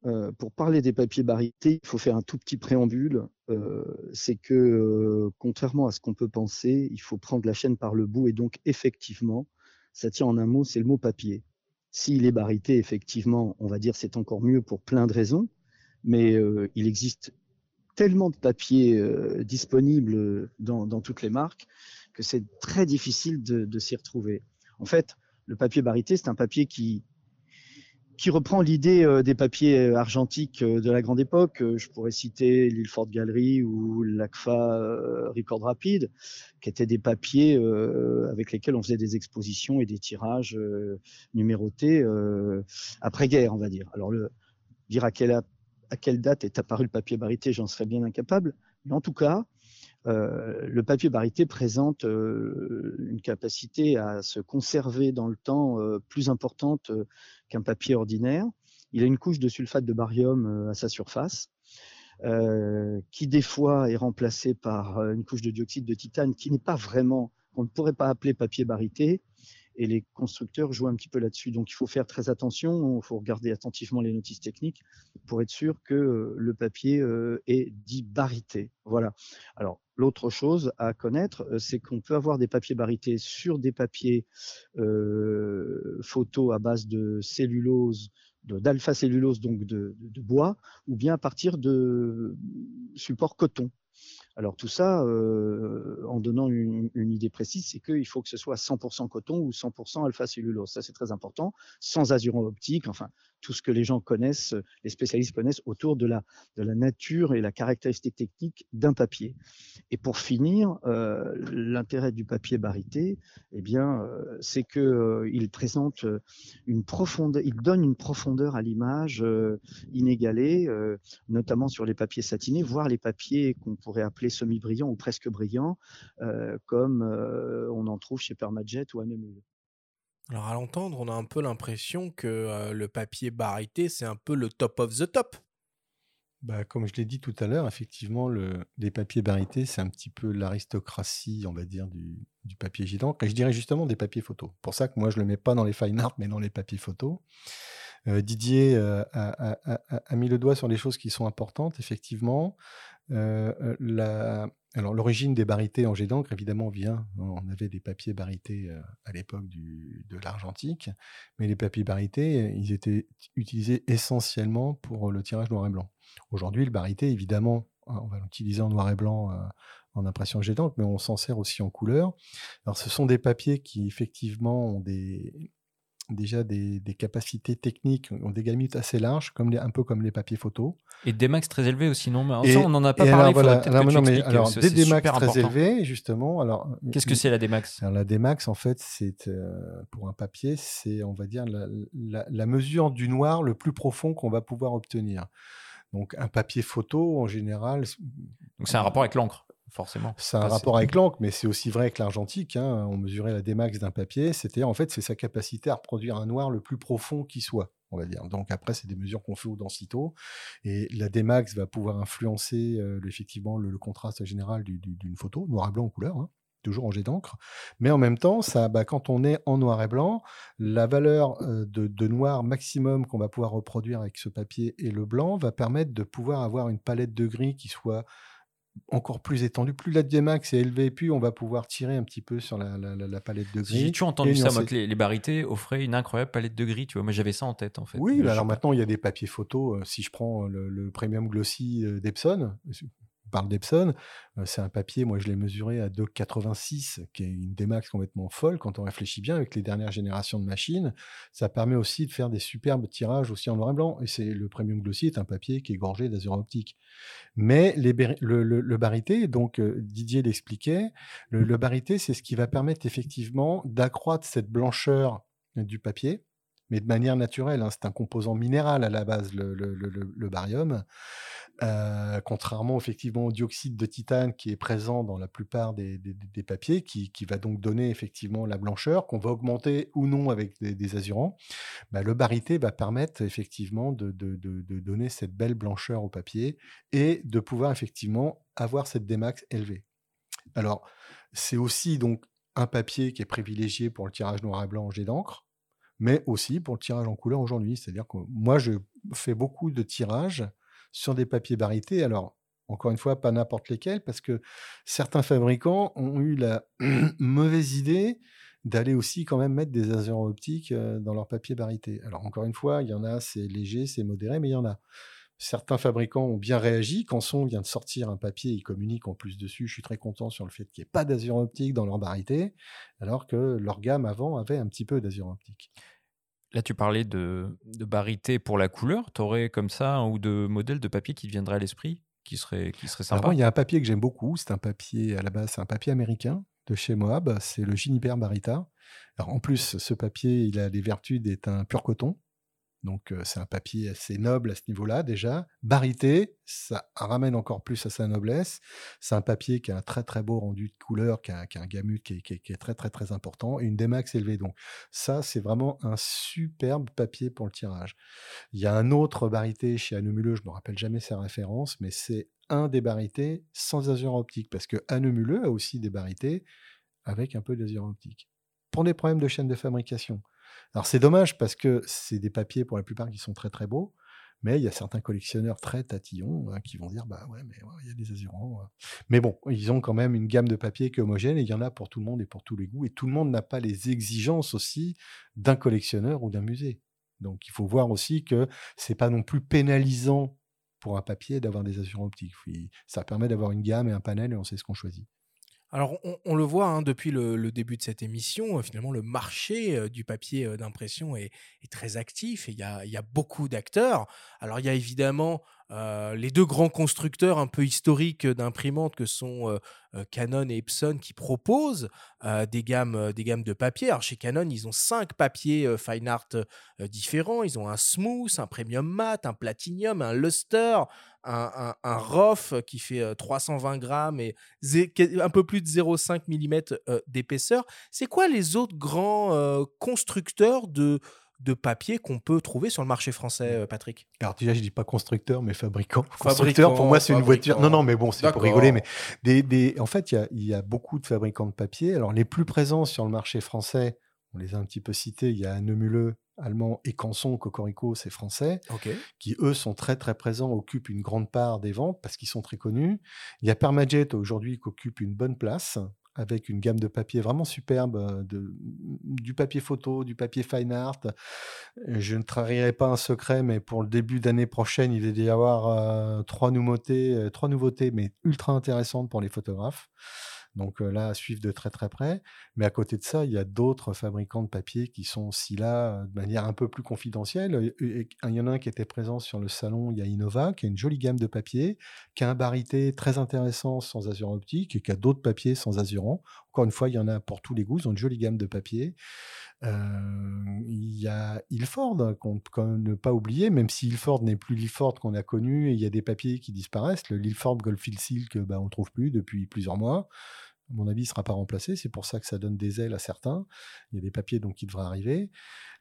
Speaker 7: euh, pour parler des papiers barités, il faut faire un tout petit préambule. Euh, c'est que, euh, contrairement à ce qu'on peut penser, il faut prendre la chaîne par le bout. Et donc, effectivement, ça tient en un mot, c'est le mot papier. S'il est barité, effectivement, on va dire c'est encore mieux pour plein de raisons. Mais il existe tellement de papiers disponibles dans, toutes les marques que c'est très difficile de s'y retrouver. En fait, le papier barité, c'est un papier qui, qui reprend l'idée euh, des papiers euh, argentiques euh, de la grande époque. Je pourrais citer l'Ilford Gallery ou l'ACFA Record Rapid, qui étaient des papiers avec lesquels on faisait des expositions et des tirages numérotés après-guerre, on va dire. Alors, le, dire à quelle, à quelle date est apparu le papier barité, j'en serais bien incapable. Mais en tout cas, le papier barité présente euh, une capacité à se conserver dans le temps euh, plus importante euh, qu'un papier ordinaire. il a une couche de sulfate de barium euh, à sa surface, euh, qui des fois est remplacée par euh, une couche de dioxyde de titane qui n'est pas vraiment, qu'on ne pourrait pas appeler papier barité, et les constructeurs jouent un petit peu là-dessus. Donc il faut faire très attention, il faut regarder attentivement les notices techniques pour être sûr que euh, le papier euh, est dit barité. Voilà. Alors l'autre chose à connaître, euh, c'est qu'on peut avoir des papiers barités sur des papiers euh, photos à base de cellulose d'alpha-cellulose, donc de, bois, ou bien à partir de support coton. Alors tout ça, euh, en donnant une, idée précise, c'est qu'il faut que ce soit 100% coton ou 100% alpha-cellulose. Ça, c'est très important. Sans azuron optique, enfin, tout ce que les gens connaissent, les spécialistes connaissent autour de la, nature et la caractéristique technique d'un papier. Et pour finir, euh, l'intérêt du papier barité, eh bien, euh, c'est que euh, il présente une profondeur, il donne une profondeur à l'image euh, inégalée, euh, notamment sur les papiers satinés, voire les papiers qu'on pourrait appeler semi-brillants ou presque brillants, euh, comme on en trouve chez Permajet ou Anemule.
Speaker 1: Alors à l'entendre, on a un peu l'impression que euh, le papier barité, c'est un peu le top of the top.
Speaker 3: Bah, comme je l'ai dit tout à l'heure, effectivement, le, les papiers barités, c'est un petit peu l'aristocratie, on va dire, du, papier gitan. Et je dirais justement des papiers photos. Pour ça que moi, je ne le mets pas dans les fine art, mais dans les papiers photos. Euh, Didier euh, a, mis le doigt sur les choses qui sont importantes, effectivement. La, alors l'origine des barités en jet d'encre, évidemment, vient. On avait des papiers barités euh, à l'époque de l'argentique, mais les papiers barités, ils étaient utilisés essentiellement pour le tirage noir et blanc. Aujourd'hui, le barité, évidemment, on va l'utiliser en noir et blanc euh, en impression jet d'encre, mais on s'en sert aussi en couleur. Alors, ce sont des papiers qui effectivement ont des, déjà des, des, capacités techniques, ont des gamutes assez larges, comme les, un peu comme les papiers photos.
Speaker 4: Et des max très élevés aussi, non? Mais et, ça, on n'en a pas parlé. Alors,
Speaker 3: voilà, alors, non, mais, alors des Dmax très important. élevés, justement. Alors,
Speaker 4: Qu'est-ce que c'est la Dmax?
Speaker 3: alors, La Dmax, en fait, c'est euh, pour un papier, c'est, on va dire, la, la, la, mesure du noir le plus profond qu'on va pouvoir obtenir. Donc, un papier photo, en général.
Speaker 4: Donc, c'est un rapport avec l'encre forcément.
Speaker 3: C'est un rapport avec l'encre, mais c'est aussi vrai avec l'argentique. Hein. On mesurait la Dmax d'un papier, c'était en fait c'est sa capacité à reproduire un noir le plus profond qui soit, on va dire. Donc après c'est des mesures qu'on fait au densito, et la Dmax va pouvoir influencer euh, effectivement le, le, contraste général d'une du, du, photo, noir et blanc en couleur. Hein toujours en jet d'encre. Mais en même temps, ça, bah, quand on est en noir et blanc, la valeur euh, de, de, noir maximum qu'on va pouvoir reproduire avec ce papier et le blanc va permettre de pouvoir avoir une palette de gris qui soit encore plus étendu. Plus la Dmax est élevée, plus on va pouvoir tirer un petit peu sur la, la, la, la palette de gris.
Speaker 4: J'ai toujours entendu ça, moi, que les, les, barités offraient une incroyable palette de gris. Tu vois, moi j'avais ça en tête en fait.
Speaker 3: Oui, bah alors maintenant il y a des papiers photos. Euh, si je prends le, le Premium Glossy euh, d'Epson, parle d'Epson, c'est un papier, moi je l'ai mesuré à 2,86, qui est une démax complètement folle quand on réfléchit bien avec les dernières générations de machines. Ça permet aussi de faire des superbes tirages aussi en noir et blanc. Et c'est le Premium Glossy est un papier qui est gorgé d'azuron optique. Mais les, le, le, barité, donc Didier l'expliquait, le, le barité, c'est ce qui va permettre effectivement d'accroître cette blancheur du papier mais de manière naturelle. Hein. C'est un composant minéral à la base, le, barium. Euh, contrairement effectivement au dioxyde de titane qui est présent dans la plupart des, papiers, qui, va donc donner effectivement la blancheur, qu'on va augmenter ou non avec des, azurants, bah, le barité va permettre effectivement de, donner cette belle blancheur au papier et de pouvoir effectivement avoir cette démax élevée. Alors, c'est aussi donc un papier qui est privilégié pour le tirage noir et blanc en jet d'encre, mais aussi pour le tirage en couleur aujourd'hui. C'est-à-dire que moi, je fais beaucoup de tirages sur des papiers barités. Alors, encore une fois, pas n'importe lesquels, parce que certains fabricants ont eu la <clears throat> mauvaise idée d'aller aussi quand même mettre des azurants optiques dans leurs papiers barités. Alors, encore une fois, il y en a, c'est léger, c'est modéré, mais il y en a. Certains fabricants ont bien réagi. Canson vient de sortir un papier, ils communiquent en plus dessus. Je suis très content sur le fait qu'il n'y ait pas d'azur optique dans leur barité, alors que leur gamme avant avait un petit peu d'azur optique.
Speaker 4: Là, tu parlais de, de barité pour la couleur. Tu aurais comme ça un ou deux modèles de papier qui te viendraient à l'esprit, qui seraient qui serait sympa
Speaker 3: Alors, il y a un papier que j'aime beaucoup. C'est un papier, à la base, c'est un papier américain de chez Moab. C'est le Juniper Barita. Alors, en plus, ce papier, il a les vertus d'être un pur coton. Donc c'est un papier assez noble à ce niveau-là déjà. Barité, ça ramène encore plus à sa noblesse. C'est un papier qui a un très très beau rendu de couleur, qui a, un gamut qui est, très très très important et une démax élevée. Donc ça, c'est vraiment un superbe papier pour le tirage. Il y a un autre barité chez Anomuleux, je ne me rappelle jamais sa référence, mais c'est un des barités sans azur optique parce que Anomuleux a aussi des barités avec un peu d'azur optique. Pour des problèmes de chaîne de fabrication. Alors c'est dommage parce que c'est des papiers pour la plupart qui sont très très beaux, mais il y a certains collectionneurs très tatillons hein, qui vont dire bah ouais mais il y a des azurants. Hein. Mais bon, ils ont quand même une gamme de papiers qui est homogène et il y en a pour tout le monde et pour tous les goûts et tout le monde n'a pas les exigences aussi d'un collectionneur ou d'un musée. Donc il faut voir aussi que c'est pas non plus pénalisant pour un papier d'avoir des azurants optiques. Ça permet d'avoir une gamme et un panel et on sait ce qu'on choisit.
Speaker 1: Alors, on, le voit hein, depuis le, début de cette émission, euh, finalement, le marché euh, du papier euh, d'impression est, très actif et il y a, beaucoup d'acteurs. Alors, il y a évidemment les deux grands constructeurs un peu historiques d'imprimantes que sont Canon et Epson qui proposent des, gammes, des gammes de papier. Alors, chez Canon, ils ont cinq papiers fine art différents. Ils ont un smooth, un premium mat, un platinum, un luster, un, un, ROF qui fait 320 grammes et un peu plus de 0,5 mm d'épaisseur. C'est quoi les autres grands constructeurs de, de papier qu'on peut trouver sur le marché français, Patrick
Speaker 3: Alors déjà, je dis pas constructeur, mais fabricant. Constructeur, pour moi, c'est une voiture. Non, non, mais bon, c'est pour rigoler. Mais des, des... en fait, il y, y a, beaucoup de fabricants de papier. Alors, les plus présents sur le marché français, on les a un petit peu cités. Il y a Neumuleux, allemand, et Canson, Cocorico, c'est français, qui eux sont très très présents, occupent une grande part des ventes parce qu'ils sont très connus. Il y a Permajet aujourd'hui qui occupe une bonne place avec une gamme de papier vraiment superbe, euh, du papier photo, du papier fine art. Je ne trahirai pas un secret, mais pour le début d'année prochaine, il va y avoir euh, trois nouveautés, euh, trois nouveautés, mais ultra intéressantes pour les photographes. Donc là, à suivre de très très près. Mais à côté de ça, il y a d'autres fabricants de papier qui sont aussi là de manière un peu plus confidentielle. il y en a un qui était présent sur le salon, il y a Innova, qui a une jolie gamme de papier, qui a un barité très intéressant sans azurant optique et qui a d'autres papiers sans azurant. Encore une fois, il y en a pour tous les goûts, ils ont une jolie gamme de papier. il y a Ilford, qu'on ne pas oublier, même si Ilford n'est plus l'Ilford qu'on a connu, et il y a des papiers qui disparaissent. Le Ilford Goldfield Silk, bah, on ne trouve plus depuis plusieurs mois à mon avis, il ne sera pas remplacé. C'est pour ça que ça donne des ailes à certains. Il y a des papiers donc qui devraient arriver.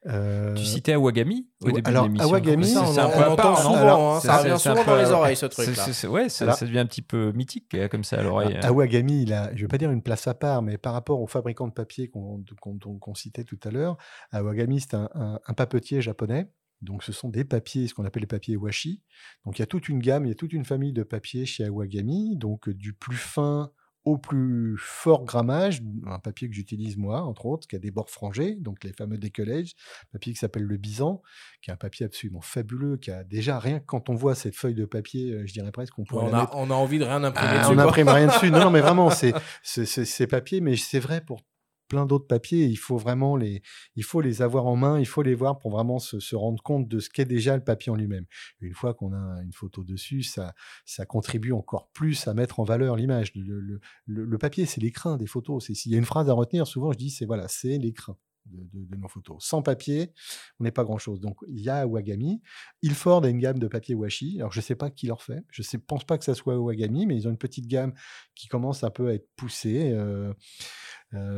Speaker 4: Euh... Tu citais Awagami
Speaker 3: au début alors, de l'émission. Awagami,
Speaker 1: on, on, entend souvent, hein, ça revient souvent dans les oreilles, ce truc-là.
Speaker 4: Ouais, ça, devient un petit peu mythique euh, comme ça à l'oreille.
Speaker 3: Ah, Awagami, il a, je ne vais pas dire une place à part, mais par rapport aux fabricants de papier qu'on citait tout à l'heure, Awagami, c'est un, un, un papetier japonais. Donc, ce sont des papiers, ce qu'on appelle les papiers washi. Donc, il y a toute une gamme, il y a toute une famille de papiers chez Awagami, donc du plus fin au plus fort grammage, un papier que j'utilise moi, entre autres, qui a des bords frangés, donc les fameux décollages, papier qui s'appelle le Bison, qui est un papier absolument fabuleux, qui a déjà rien que quand on voit cette feuille de papier, euh, je dirais presque qu'on pourrait.
Speaker 1: On, a, on a envie de rien imprimer
Speaker 3: ah,
Speaker 1: dessus.
Speaker 3: On n'imprime rien dessus. Non, non, mais vraiment, <laughs> c'est ces papiers, mais c'est vrai pour plein d'autres papiers. Il faut vraiment les, il faut les avoir en main, il faut les voir pour vraiment se, rendre compte de ce qu'est déjà le papier en lui-même. Une fois qu'on a une photo dessus, ça, ça contribue encore plus à mettre en valeur l'image. Le, le, papier, c'est l'écrin des photos. S'il y a une phrase à retenir, souvent je dis, c'est voilà, c'est l'écrin. De, nos photos. Sans papier, on n'est pas grand-chose. Donc, il y a Wagami. Ilford a une gamme de papier washi. Alors, je ne sais pas qui leur fait. Je ne pense pas que ça soit Wagami, mais ils ont une petite gamme qui commence un peu à être poussée. Euh,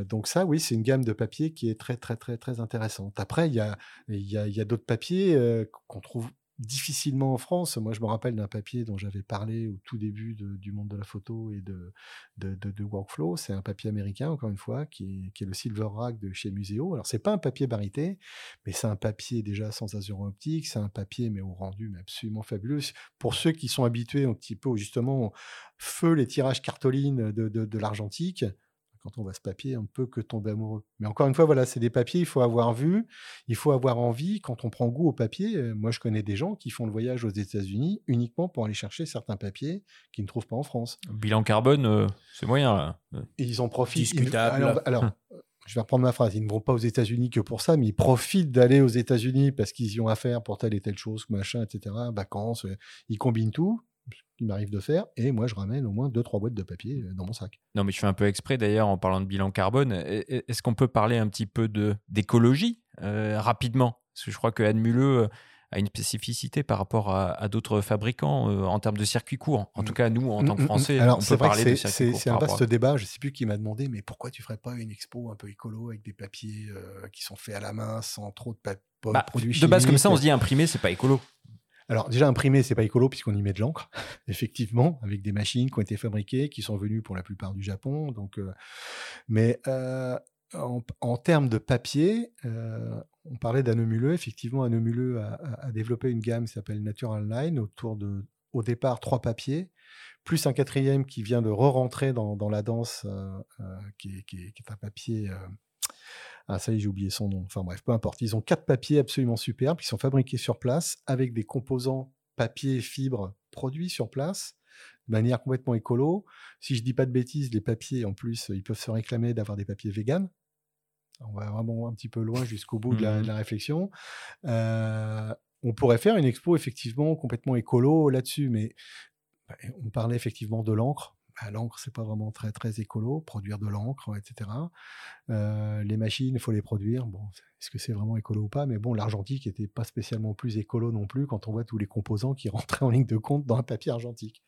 Speaker 3: donc ça, oui, c'est une gamme de papiers qui est très, très, très, très intéressante. Après, il y a, y a, y a d'autres papiers qu'on trouve difficilement en France. Moi, je me rappelle d'un papier dont j'avais parlé au tout début du monde de la photo et de, de, Workflow. C'est un papier américain, encore une fois, qui est, qui est le Silver Rack de chez Museo. Alors, c'est pas un papier barité, mais c'est un papier déjà sans azur optique. C'est un papier, mais au rendu mais absolument fabuleux. Pour ceux qui sont habitués un petit peu, justement, feu les tirages cartolines de l'argentique, quand on voit ce papier, on ne peut que tomber amoureux. Mais encore une fois, voilà, c'est des papiers, il faut avoir vu, il faut avoir envie. Quand on prend goût au papier, euh, moi je connais des gens qui font le voyage aux États-Unis uniquement pour aller chercher certains papiers qu'ils ne trouvent pas en France.
Speaker 4: Bilan carbone, euh, c'est moyen là.
Speaker 3: Et ils en profitent.
Speaker 1: Discutable.
Speaker 3: alors, je vais reprendre ma phrase, ils ne vont pas aux États-Unis que pour ça, mais ils profitent d'aller aux États-Unis parce qu'ils y ont affaire pour telle et telle chose, machin, etc., vacances, euh, ils combinent tout qui m'arrive de faire, et moi je ramène au moins deux trois boîtes de papier euh, dans mon sac.
Speaker 4: Non, mais je fais un peu exprès d'ailleurs en parlant de bilan carbone. Est-ce qu'on peut parler un petit peu d'écologie euh, rapidement? Parce que je crois que Anne Muleux a une spécificité par rapport à, à d'autres fabricants euh, en termes de circuit court. En
Speaker 3: Mm.
Speaker 4: tout cas, nous, en tant que
Speaker 3: Mm, mm, mm.
Speaker 4: Français,
Speaker 3: Alors,
Speaker 4: on peut
Speaker 3: vrai que
Speaker 4: parler de circuit
Speaker 3: c'est
Speaker 4: court.
Speaker 3: c'est un vaste
Speaker 4: à-
Speaker 3: débat. Je sais plus qui m'a demandé, mais pourquoi tu ferais pas une expo un peu écolo avec des papiers euh, qui sont faits à la main sans trop de pa- pas de
Speaker 4: Bah, de base, comme ça, on se dit imprimer, c'est pas écolo.
Speaker 3: Alors déjà imprimé, c'est pas écolo puisqu'on y met de l'encre, <laughs> effectivement, avec des machines qui ont été fabriquées, qui sont venues pour la plupart du Japon. Donc, euh, mais euh, en, termes de papier, euh, on parlait d'Anomuleux. Effectivement, Anomuleux a, développé une gamme qui s'appelle Natural Line autour de, au départ, trois papiers, plus un quatrième qui vient de re-rentrer dans, la danse, qui est un papier. Ah, ça y est, j'ai oublié son nom. Enfin bref, peu importe. Ils ont quatre papiers absolument superbes qui sont fabriqués sur place avec des composants papier et fibres produits sur place de manière complètement écolo. Si je dis pas de bêtises, les papiers, en plus, ils peuvent se réclamer d'avoir des papiers véganes. On va vraiment un petit peu loin jusqu'au bout de la, de la réflexion. Euh, on pourrait faire une expo effectivement complètement écolo là-dessus, mais bah, on parlait effectivement de l'encre. Bah, l'encre, c'est pas vraiment très très écolo, produire de l'encre, etc. Euh, les machines, il faut les produire. Bon, est-ce que c'est vraiment écolo ou pas? Mais bon, l'argentique n'était pas spécialement plus écolo non plus quand on voit tous les composants qui <laughs> rentraient en ligne de compte dans un papier argentique.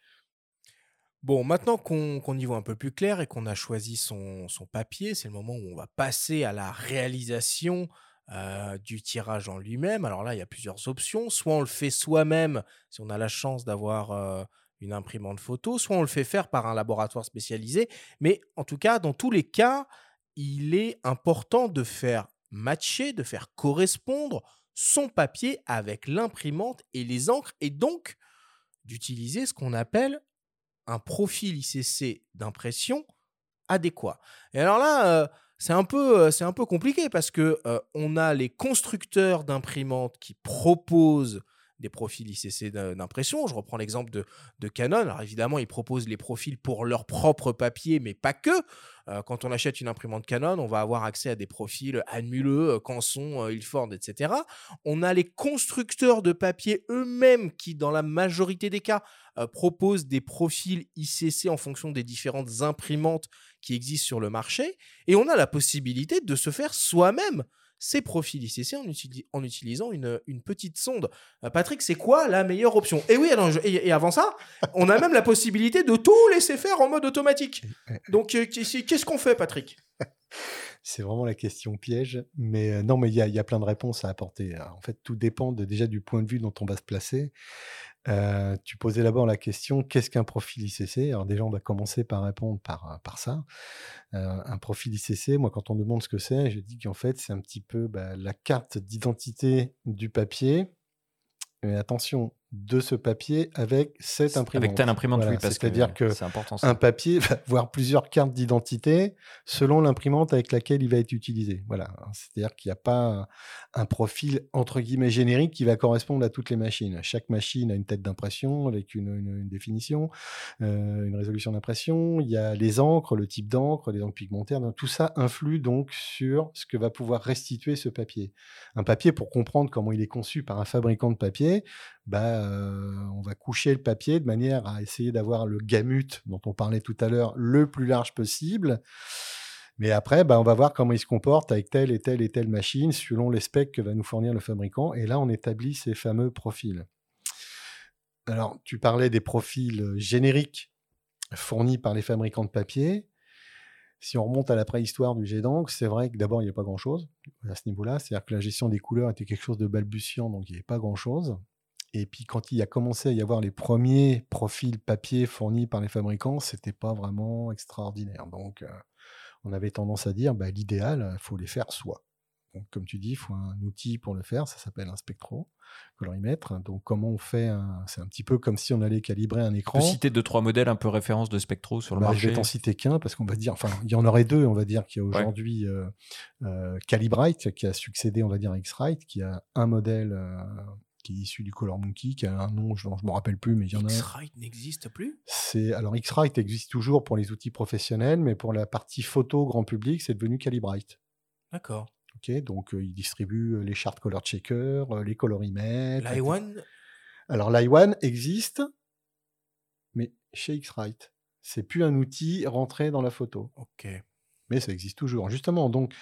Speaker 1: Bon, maintenant qu'on qu'on y voit un peu plus clair et qu'on a choisi son, son papier, c'est le moment où on va passer à la réalisation euh, du tirage en lui-même. Alors là, il y a plusieurs options. Soit on le fait soi-même, si on a la chance d'avoir euh, une imprimante photo, soit on le fait faire par un laboratoire spécialisé. Mais en tout cas, dans tous les cas, il est important de faire matcher, de faire correspondre son papier avec l'imprimante et les encres, et donc d'utiliser ce qu'on appelle un profil ICC d'impression adéquat. Et alors là, euh, c'est un peu, euh, c'est un peu compliqué parce que euh, on a les constructeurs d'imprimantes qui proposent des profils ICC d'im- d'impression. Je reprends l'exemple de, Canon. Alors évidemment, ils proposent les profils pour leur propre papier, mais pas que. Euh, quand on achète une imprimante Canon, on va avoir accès à des profils Anmuleux, euh, Canson, euh, Ilford, etc. On a les constructeurs de papier eux-mêmes qui, dans la majorité des cas, proposent des profils ICC en fonction des différentes imprimantes qui existent sur le marché. Et on a la possibilité de se faire soi-même ces profils ICC en, en utilisant une, une petite sonde. Euh, Patrick, c'est quoi la meilleure option? Et oui, alors, je- et, et avant ça, on a même la possibilité de tout laisser faire en mode automatique. Donc, euh, qu'est- qu'est-ce qu'on fait, Patrick?
Speaker 3: C'est vraiment la question piège. Mais euh, non, mais il y, a- il y a plein de réponses à apporter. Alors, en fait, tout dépend de- déjà du point de vue dont on va se placer. Euh, tu posais d'abord la question qu'est-ce qu'un profil ICC Alors, déjà, on va commencer par répondre par, euh, ça. Euh, un profil ICC, moi, quand on demande ce que c'est, je dis qu'en fait, c'est un petit peu bah, la carte d'identité du papier. Mais attention, de ce papier avec cette imprimante.
Speaker 4: Avec telle imprimante,
Speaker 3: Voilà,
Speaker 4: oui, parce
Speaker 3: C'est-à-dire que
Speaker 4: c'est important. ça.
Speaker 3: un papier <laughs> va avoir plusieurs cartes d'identité selon l'imprimante avec laquelle il va être utilisé. Voilà. hein. C'est-à-dire qu'il n'y a pas un profil entre guillemets générique qui va correspondre à toutes les machines. Chaque machine a une tête d'impression avec une, une- une définition, euh, une résolution d'impression. Il y a les encres, le type d'encre, les encres pigmentaires. Donc, tout ça influe donc sur ce que va pouvoir restituer ce papier. Un papier, pour comprendre comment il est conçu par un fabricant de papier, bah, on va coucher le papier de manière à essayer d'avoir le gamut dont on parlait tout à l'heure le plus large possible. Mais après, bah, on va voir comment il se comporte avec telle et telle et telle machine selon les specs que va nous fournir le fabricant. Et là, on établit ces fameux profils. Alors, tu parlais des profils génériques fournis par les fabricants de papier. Si on remonte à la préhistoire du jet c'est vrai que d'abord, il n'y a pas grand-chose à ce niveau-là. C'est-à-dire que la gestion des couleurs était quelque chose de balbutiant, donc il n'y avait pas grand-chose. Et puis quand il a commencé à y avoir les premiers profils papier fournis par les fabricants, c'était pas vraiment extraordinaire. Donc euh, on avait tendance à dire, bah, l'idéal, il faut les faire soi. Donc comme tu dis, il faut un outil pour le faire, ça s'appelle un spectrocolorimétre. Donc comment on fait un... C'est un petit peu comme si on allait calibrer un
Speaker 4: Tu
Speaker 3: écran.
Speaker 4: peux citer deux, trois modèles un peu références de spectro sur le
Speaker 3: Bah, je
Speaker 4: marché
Speaker 3: vais t'en citer qu'un parce qu'on va dire, enfin, il y en aurait deux. On va dire qu'il y a
Speaker 4: Ouais.
Speaker 3: aujourd'hui euh, euh, Calibrite qui a succédé, on va dire, à X-Rite, qui a un modèle euh, qui est issu du Color Monkey, qui a un nom, je ne me rappelle plus, mais il y en a.
Speaker 1: X-Rite n'existe plus?
Speaker 3: C'est alors X-Rite existe toujours pour les outils professionnels, mais pour la partie photo grand public, c'est devenu Calibrite.
Speaker 1: D'accord.
Speaker 3: Ok, donc euh, il distribue euh, les charts color checker, euh, les colorimètres.
Speaker 1: L'I1
Speaker 3: Alors l'i1 existe, mais chez X-Rite. C'est plus un outil rentré dans la photo.
Speaker 1: Ok.
Speaker 3: mais ça existe toujours. Justement, donc,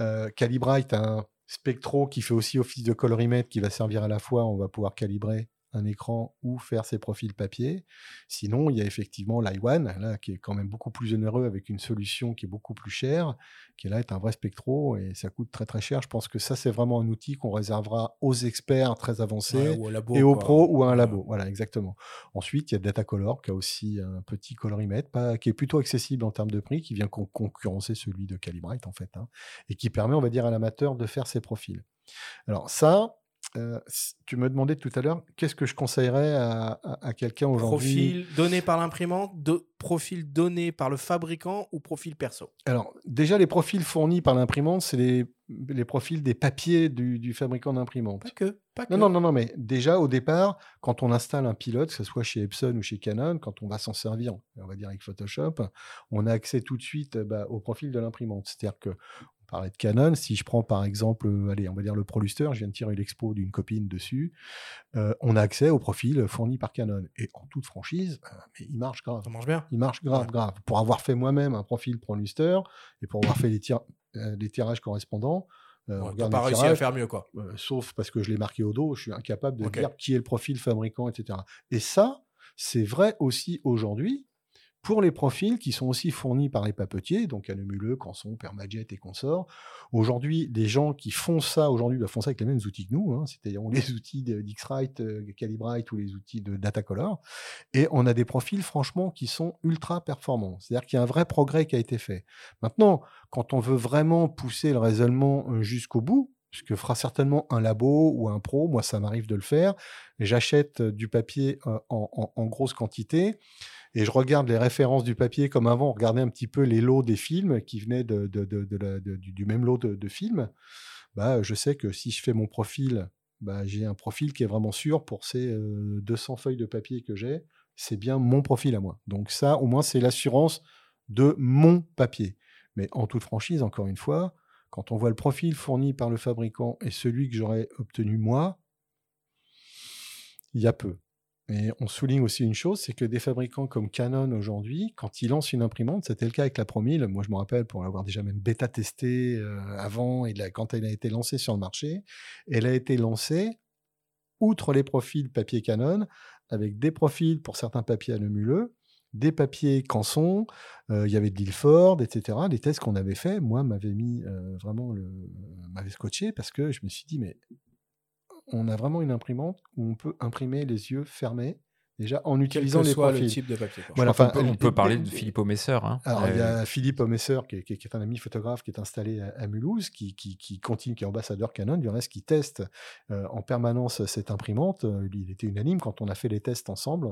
Speaker 3: euh, Calibrite a un, Spectro qui fait aussi office de colorimètre qui va servir à la fois, on va pouvoir calibrer un écran ou faire ses profils papier. Sinon, il y a effectivement l'iOne, là, qui est quand même beaucoup plus onéreux avec une solution qui est beaucoup plus chère, qui là est un vrai spectro et ça coûte très très cher. Je pense que ça, c'est vraiment un outil qu'on réservera aux experts très avancés
Speaker 1: Ouais, ou au labo,
Speaker 3: et aux pros ou à un
Speaker 1: Ouais.
Speaker 3: labo. Voilà, exactement. Ensuite, il y a Datacolor qui a aussi un petit colorimètre, pas, qui est plutôt accessible en termes de prix, qui vient con- concurrencer celui de Calibrite en fait, hein, et qui permet, on va dire, à l'amateur de faire ses profils. Alors ça, euh, tu me demandais tout à l'heure, qu'est-ce que je conseillerais à, à- à quelqu'un aujourd'hui
Speaker 1: Profil donné par l'imprimante, profil donné par le fabricant ou profil perso?
Speaker 3: Alors, déjà, les profils fournis par l'imprimante, c'est les, les profils des papiers du, du fabricant d'imprimante.
Speaker 1: Pas que. Pas que.
Speaker 3: Non, non, non, non, mais déjà, au départ, quand on installe un pilote, que ce soit chez Epson ou chez Canon, quand on va s'en servir, on va dire avec Photoshop, on a accès tout de suite bah, au profil de l'imprimante. C'est-à-dire que, parlait de Canon, si je prends par exemple, euh, allez, on va dire le ProLuster, je viens de tirer l'expo d'une copine dessus, euh, on a accès au profil fourni par Canon. Et en toute franchise, euh, mais il marche grave.
Speaker 1: Ça marche bien.
Speaker 3: Il marche grave,
Speaker 1: Ouais.
Speaker 3: grave. Pour avoir fait moi-même un profil ProLuster et pour avoir fait les, tir- euh, les tirages correspondants, euh,
Speaker 1: Ouais,
Speaker 3: on
Speaker 1: pas réussi à faire mieux, quoi.
Speaker 3: sauf parce que je l'ai marqué au dos, je suis incapable de dire qui est le profil fabricant, etc. Et ça, c'est vrai aussi aujourd'hui pour les profils qui sont aussi fournis par les papetiers, donc Anemuleux, Canson, Permajet et consorts. Aujourd'hui, les gens qui font ça aujourd'hui bah, font ça avec les mêmes outils que nous, hein, c'est-à-dire <laughs> les outils d'Xrite, euh, Calibrite ou les outils de Datacolor. Et on a des profils, franchement, qui sont ultra performants. C'est-à-dire qu'il y a un vrai progrès qui a été fait. Maintenant, quand on veut vraiment pousser le raisonnement euh, jusqu'au bout, ce que fera certainement un labo ou un pro, moi ça m'arrive de le faire, j'achète euh, du papier en grosse quantité et je regarde les références du papier comme avant, on regardait un petit peu les lots des films qui venaient du, même lot de, films. Bah, je sais que si je fais mon profil, bah, j'ai un profil qui est vraiment sûr pour ces euh, 200 feuilles de papier que j'ai. C'est bien mon profil à moi. Donc ça, au moins, c'est l'assurance de mon papier. Mais en toute franchise, encore une fois, quand on voit le profil fourni par le fabricant et celui que j'aurais obtenu moi, il y a peu. Et on souligne aussi une chose, c'est que des fabricants comme Canon aujourd'hui, quand ils lancent une imprimante, c'était le cas avec la Promille, moi je me rappelle pour l'avoir déjà même bêta-testé euh, avant, et la- quand elle a été lancée sur le marché, elle a été lancée, outre les profils papier Canon, avec des profils pour certains papiers anneuleux, des papiers Canson, euh, il y avait de l'Ilford, etc. Les tests qu'on avait faits, moi, m'avaient mis euh, vraiment le, scotché parce que je me suis dit, mais on a vraiment une imprimante où on peut imprimer les yeux fermés, déjà en
Speaker 1: Quel
Speaker 3: utilisant
Speaker 1: que
Speaker 3: les
Speaker 1: soit le type de papier.
Speaker 3: Voilà, enfin,
Speaker 4: peut, on
Speaker 3: euh,
Speaker 4: peut parler de Philippe Omesser. Hein.
Speaker 3: alors, il y
Speaker 4: Euh,
Speaker 3: a Philippe Omesser, qui est, qui est- qui est un ami photographe qui est installé à, à Mulhouse, qui, qui- qui continue, qui est ambassadeur Canon, du reste, qui teste euh, en permanence cette imprimante. Euh, Il était unanime quand on a fait les tests ensemble.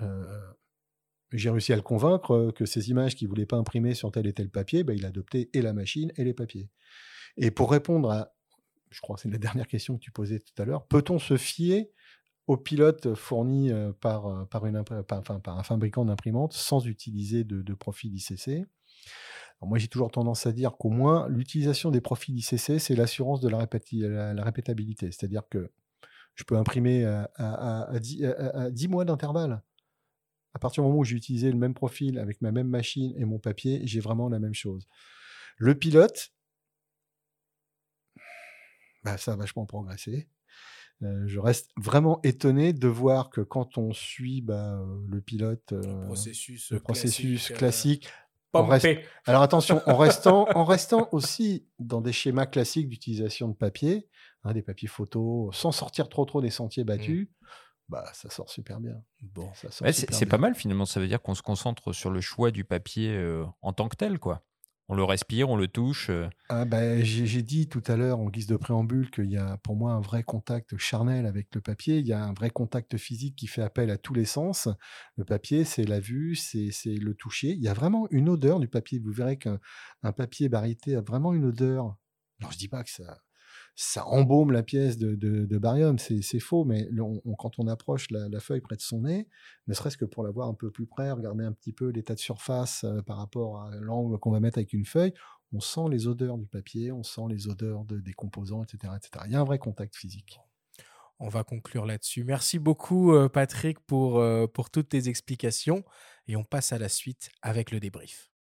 Speaker 3: Euh, J'ai réussi à le convaincre euh, que ces images qu'il voulait pas imprimer sur tel et tel papier, ben, il adoptait et la machine et les papiers. Et pour répondre à, je crois que c'est la dernière question que tu posais tout à l'heure, peut-on se fier au pilote fourni euh, par, euh, par, une enfin, par un fabricant d'imprimante sans utiliser de, profil ICC Moi, j'ai toujours tendance à dire qu'au moins, l'utilisation des profils ICC, c'est l'assurance de la, répétabilité. C'est-à-dire que je peux imprimer à, à- à- à 10, à- à 10 mois d'intervalle. À partir du moment où j'ai utilisé le même profil avec ma même machine et mon papier, j'ai vraiment la même chose. Le pilote, bah, ça a vachement progressé. Euh, je reste vraiment étonné de voir que quand on suit bah, euh, le pilote,
Speaker 1: Le
Speaker 3: euh,
Speaker 1: processus,
Speaker 3: le processus
Speaker 1: classique.
Speaker 3: classique, on reste-
Speaker 1: pompé.
Speaker 3: alors attention, en restant, en restant aussi dans des schémas classiques d'utilisation de papier, hein, des papiers photos, sans sortir trop trop des sentiers battus, bah ça sort super bien.
Speaker 1: Bon.
Speaker 3: Ça sort
Speaker 4: ouais, c'est pas mal finalement. Ça veut dire qu'on se concentre sur le choix du papier euh, en tant que tel. quoi. On le respire, on le touche. euh,
Speaker 3: Ah bah, j'ai dit tout à l'heure en guise de préambule qu'il y a pour moi un vrai contact charnel avec le papier. Il y a un vrai contact physique qui fait appel à tous les sens. Le papier, c'est la vue, c'est le toucher. Il y a vraiment une odeur du papier. Vous verrez qu'un un papier barité a vraiment une odeur. Alors je dis pas que ça, ça embaume la pièce de, barium, c'est faux, mais quand on approche la, la feuille près de son nez, ne serait-ce que pour la voir un peu plus près, regarder un petit peu l'état de surface euh, par rapport à l'angle qu'on va mettre avec une feuille, on sent les odeurs du papier, on sent les odeurs de, des composants, etc., etc. Il y a un vrai contact physique.
Speaker 1: On va conclure là-dessus. Merci beaucoup, euh, Patrick, pour, euh, pour toutes tes explications. Et on passe à la suite avec le débrief.